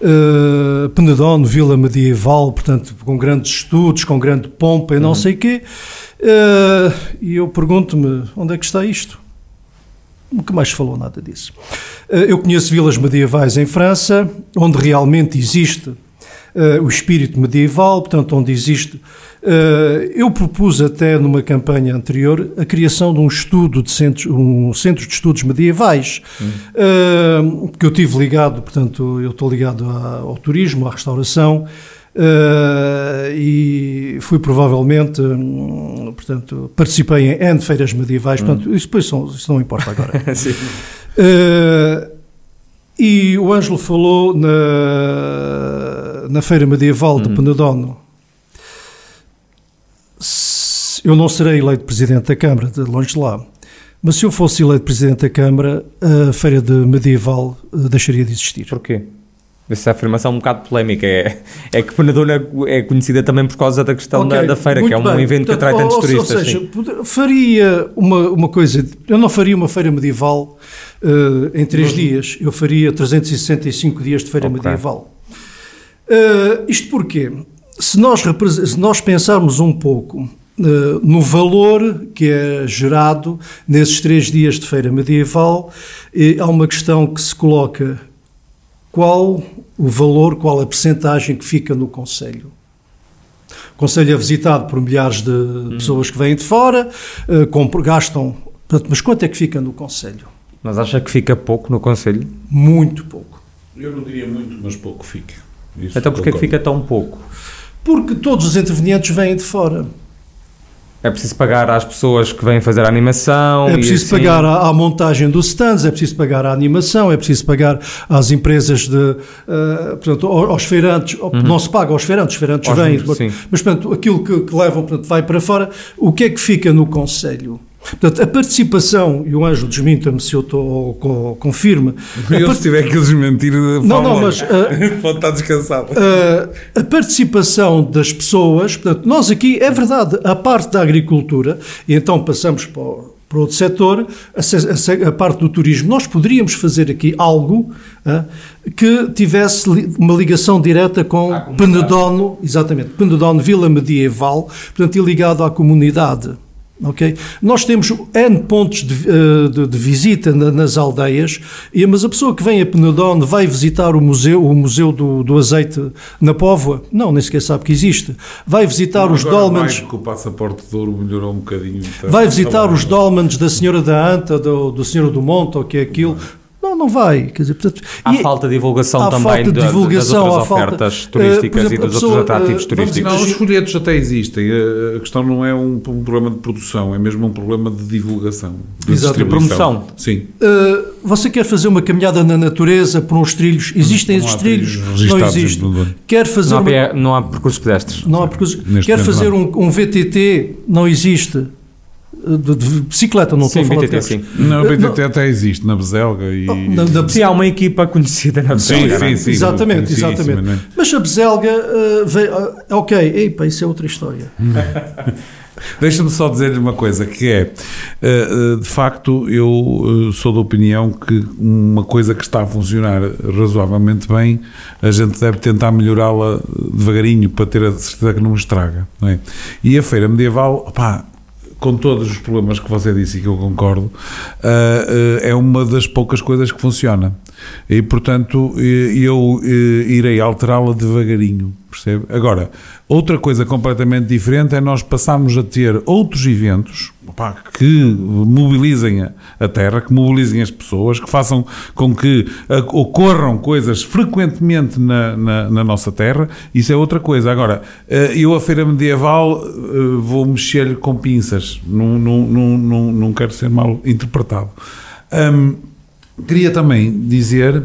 [SPEAKER 3] Uh, Penedono, Vila Medieval, portanto, com grandes estudos, com grande pompa e não uhum. sei o quê. Uh, e eu pergunto-me, onde é que está isto? nunca mais falou nada disso. Eh, eu conheço vilas medievais em França, onde realmente existe uh, o espírito medieval, portanto, onde existe. Uh, eu propus até numa campanha anterior a criação de um estudo de centros, um centro de estudos medievais, hum. uh, que eu tive ligado, portanto, eu estou ligado ao turismo, à restauração. Uh, e fui provavelmente, um, portanto, participei em N feiras medievais, hum. portanto, isso depois são, isso não importa agora. *laughs* uh, e o Ângelo falou na, na feira medieval de hum. Penedono. Eu não serei eleito presidente da Câmara, de longe de lá. Mas se eu fosse eleito presidente da Câmara, a feira de medieval uh, deixaria de existir.
[SPEAKER 2] Porquê? Essa afirmação é um bocado polémica. É, é que Penadona é conhecida também por causa da questão okay, da, da, feira, que é um bem. evento que atrai tantos ou, turistas. Ou seja,
[SPEAKER 3] sim. faria uma, uma coisa. Eu não faria uma feira medieval uh, em três uhum. dias, eu faria 365 dias de feira okay. medieval. Uh, isto porquê? Se nós, se nós pensarmos um pouco Uh, no valor que é gerado nesses três dias de feira medieval, há uma questão que se coloca qual o valor, qual a percentagem que fica no Conselho. O Conselho é visitado por milhares de hum. pessoas que vêm de fora, uh, gastam. Mas quanto é que fica no Conselho?
[SPEAKER 2] Mas acha que fica pouco no Conselho?
[SPEAKER 3] Muito pouco.
[SPEAKER 4] Eu não diria muito, mas pouco fica.
[SPEAKER 2] Isso então porquê que fica tão pouco?
[SPEAKER 3] Porque todos os intervenientes vêm de fora.
[SPEAKER 2] É preciso pagar às pessoas que vêm fazer a animação.
[SPEAKER 3] É preciso assim... pagar à, à, montagem dos stands, é preciso pagar à animação, é preciso pagar às empresas de. Uh, portanto, aos feirantes. Uhum. Não se paga aos feirantes, os feirantes aos vêm. Mas, mas, portanto, aquilo que, que levam portanto, vai para fora. O que é que fica no Conselho? Portanto, a participação, e o Anjo desminta-me se eu estou, ou confirma. *laughs*
[SPEAKER 4] Eu, part... se tiver que desmentir,
[SPEAKER 3] não, não, mas uh, *laughs*
[SPEAKER 4] pode estar descansado.
[SPEAKER 3] Uh, a participação das pessoas, portanto, nós aqui, é verdade, a parte da agricultura, e então passamos para o, para outro setor, a, a, a, parte do turismo, nós poderíamos fazer aqui algo uh, que tivesse uma ligação direta com Penedono, exatamente, Penedono, Vila Medieval, portanto, e ligado à comunidade. Okay? Nós temos N pontos de, eh, de, de visita na, nas aldeias, e, mas a pessoa que vem a Penedone vai visitar o museu, o museu do, do azeite na Póvoa? Não, nem sequer sabe que existe. Vai visitar não, os dolmens.
[SPEAKER 4] Vai, o passaporte de ouro melhorou um bocadinho.
[SPEAKER 3] Então, vai visitar os dolmens da Senhora da Anta, do, do Senhor do Monte, ou que é aquilo. Não, não vai. Quer dizer, portanto,
[SPEAKER 2] há falta de divulgação também de divulgação, das outras ofertas falta, turísticas uh, exemplo, e dos pessoa, outros atrativos uh, turísticos.
[SPEAKER 4] Não, os folhetos até existem. A questão não é um, um, problema de produção, é mesmo um problema de divulgação. De
[SPEAKER 2] Exato, de promoção.
[SPEAKER 4] Sim.
[SPEAKER 3] Uh, você quer fazer uma caminhada na natureza por uns trilhos? Existem esses trilhos? Não existem. Quer fazer
[SPEAKER 2] não, há, uma... não há percursos pedestres.
[SPEAKER 3] Não há percursos. Quer fazer um, um VTT? Não existe de, de, bicicleta, não sim, estou a falar BTT, de
[SPEAKER 4] sim. Não, o BTT não, até existe na Beselga e...
[SPEAKER 2] Na, na, sim, há uma equipa conhecida na Beselga.
[SPEAKER 3] Sim, sim, sim. Exatamente, exatamente. É? Mas a Beselga, uh, veio, uh, ok, epa, isso é outra história. *laughs*
[SPEAKER 4] Deixa-me só dizer-lhe uma coisa, que é, uh, de facto, eu sou da opinião que uma coisa que está a funcionar razoavelmente bem, a gente deve tentar melhorá-la devagarinho para ter a certeza que não estraga. Não é? E a feira medieval, pá, com todos os problemas que você disse e que eu concordo, uh, uh, é uma das poucas coisas que funciona. E, portanto, eu irei alterá-la devagarinho, percebe? Agora, outra coisa completamente diferente é nós passarmos a ter outros eventos que mobilizem a terra, que mobilizem as pessoas, que façam com que ocorram coisas frequentemente na, na, na nossa terra, isso é outra coisa. Agora, eh, eu a feira medieval eh, vou mexer com pinças, não, não, não, não, não quero ser mal interpretado. Um, queria também dizer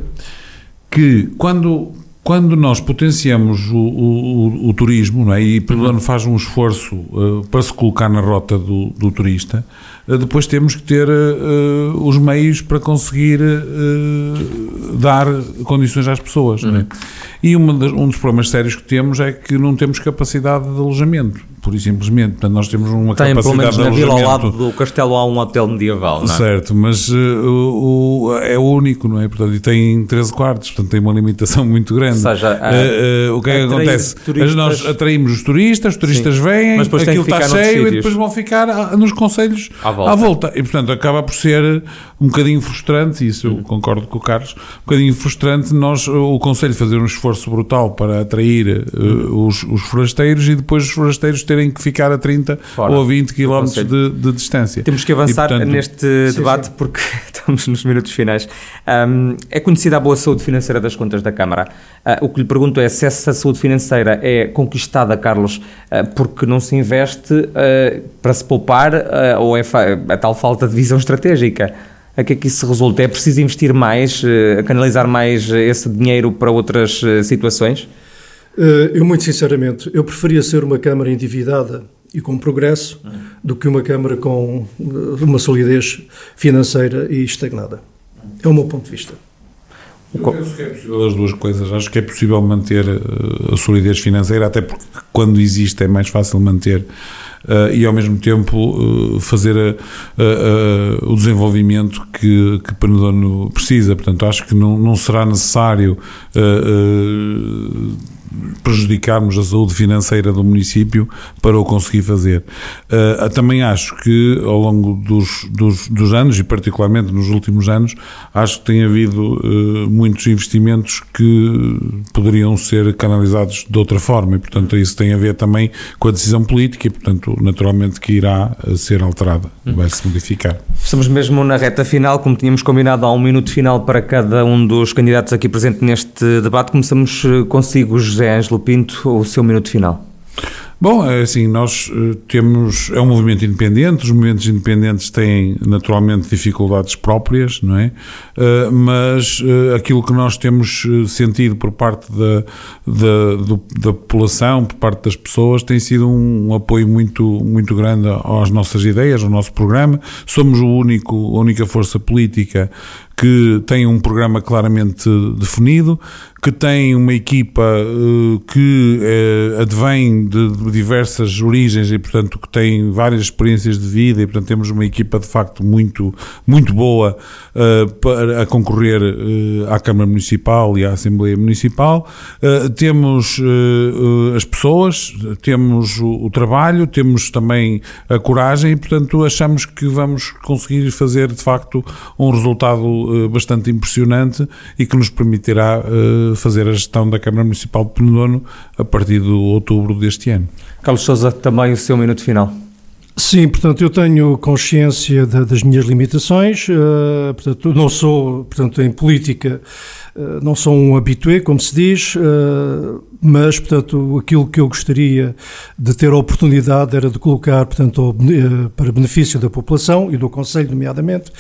[SPEAKER 4] que quando quando nós potenciamos o, o, o, turismo não é? e Pedro faz um esforço uh, para se colocar na rota do, do turista, depois temos que ter uh, os meios para conseguir dar condições às pessoas. Uhum. É? E das, um dos problemas sérios que temos é que não temos capacidade de alojamento pura e simplesmente. Portanto, nós temos uma
[SPEAKER 2] Tem,
[SPEAKER 4] capacidade
[SPEAKER 2] pelo menos
[SPEAKER 4] de
[SPEAKER 2] na vila ao
[SPEAKER 4] alojamento-
[SPEAKER 2] lado do castelo há um hotel medieval, não é?
[SPEAKER 4] Certo, mas eh, o, é o único, não é? Portanto, e tem 13 quartos, portanto tem uma limitação *laughs* muito grande.
[SPEAKER 2] Ou seja, a-
[SPEAKER 4] Eh, eh, o que é que acontece?
[SPEAKER 2] turistas-
[SPEAKER 4] Nós atraímos os turistas, os turistas
[SPEAKER 2] Sim.
[SPEAKER 4] vêm, aquilo está cheio e depois vão ficar ah, nos conselhos
[SPEAKER 2] À volta.
[SPEAKER 4] E portanto acaba por ser um bocadinho frustrante, isso eu concordo com o Carlos, um bocadinho frustrante nós, o Conselho, fazer um esforço brutal para atrair eh, os, os forasteiros e depois os forasteiros terem que ficar a 30
[SPEAKER 2] Fora
[SPEAKER 4] ou a 20 quilómetros de, de distância.
[SPEAKER 2] Temos que avançar
[SPEAKER 4] E, portanto,
[SPEAKER 2] neste debate porque *laughs* estamos nos minutos finais. Ahm, é conhecida a boa saúde financeira das contas da Câmara. Ah, o que lhe pergunto é se essa saúde financeira é conquistada, Carlos, ah, porque não se investe ah, para se poupar ou é a tal falta de visão estratégica? A que é que isso resulta? É preciso investir mais, ah, canalizar mais esse dinheiro para outras ah, situações?
[SPEAKER 3] Eh, Eu, muito sinceramente, eu preferia ser uma Câmara endividada e com progresso do que uma Câmara com eh, uma solidez financeira e estagnada. É o meu ponto de vista.
[SPEAKER 4] Eu penso que é possível as duas coisas. Acho que é possível manter eh, a solidez financeira, até porque quando existe é mais fácil manter eh, e ao mesmo tempo eh, fazer a- a- a- o desenvolvimento que, que Penedono precisa. Portanto, acho que não, não será necessário eh, prejudicarmos a saúde financeira do município para o conseguir fazer. Uh, também acho que ao longo dos, dos, dos anos, e particularmente nos últimos anos, acho que tem havido uh, muitos investimentos que poderiam ser canalizados de outra forma e, portanto, isso tem a ver também com a decisão política e, portanto, naturalmente que irá uh, ser alterada, vai-se modificar.
[SPEAKER 2] Estamos mesmo na reta final, como tínhamos combinado, há um minuto final para cada um dos candidatos aqui presente neste debate. Começamos eh, consigo, José Ângelo Pinto, o seu minuto final.
[SPEAKER 4] Bom, é assim, nós eh, temos. É um movimento independente, os movimentos independentes têm naturalmente dificuldades próprias, não é? Eh, mas eh, aquilo que nós temos sentido por parte da, da, da população, por parte das pessoas, tem sido um apoio muito, muito grande às nossas ideias, ao nosso programa. Somos o único, a única força política que tem um programa claramente definido, que tem uma equipa eh, que eh, advém de, diversas origens e, portanto, que tem várias experiências de vida e, portanto, temos uma equipa de facto muito, muito boa eh, para a concorrer à Câmara Municipal e à Assembleia Municipal. Temos as pessoas, temos o trabalho, temos também a coragem e, portanto, achamos que vamos conseguir fazer de facto um resultado eh, bastante impressionante e que nos permitirá eh, fazer a gestão da Câmara Municipal de Penedono a partir de outubro deste ano.
[SPEAKER 2] Carlos Souza, também o seu minuto final.
[SPEAKER 3] Sim, portanto, eu tenho consciência da- das minhas limitações, eh, portanto, não sou, portanto, em política, não sou um habitué, como se diz, eh, mas, portanto, aquilo que eu gostaria de ter a oportunidade era de colocar, portanto, eh, para benefício da população e do Conselho, nomeadamente,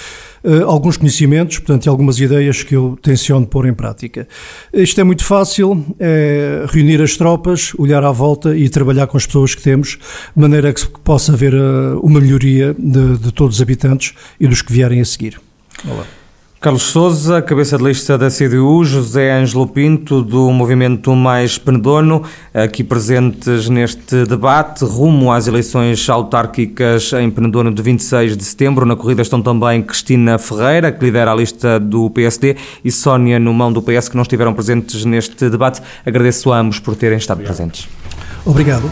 [SPEAKER 3] eh, alguns conhecimentos, portanto, e algumas ideias que eu tenciono pôr em prática. Isto é muito fácil, é reunir as tropas, olhar à volta e trabalhar com as pessoas que temos, de maneira que possa haver eh, uma melhoria de, de todos os habitantes e dos que vierem a seguir. Olá.
[SPEAKER 2] Carlos Souza, cabeça de lista da CDU, José Ângelo Pinto, do Movimento Mais Penedono, aqui presentes neste debate, rumo às eleições autárquicas em Penedono de 26 de setembro. Na corrida estão também Cristina Ferreira, que lidera a lista do PSD, e Sónia Numão, do PS, que não estiveram presentes neste debate. Agradeço a ambos por terem estado presentes.
[SPEAKER 3] Obrigado.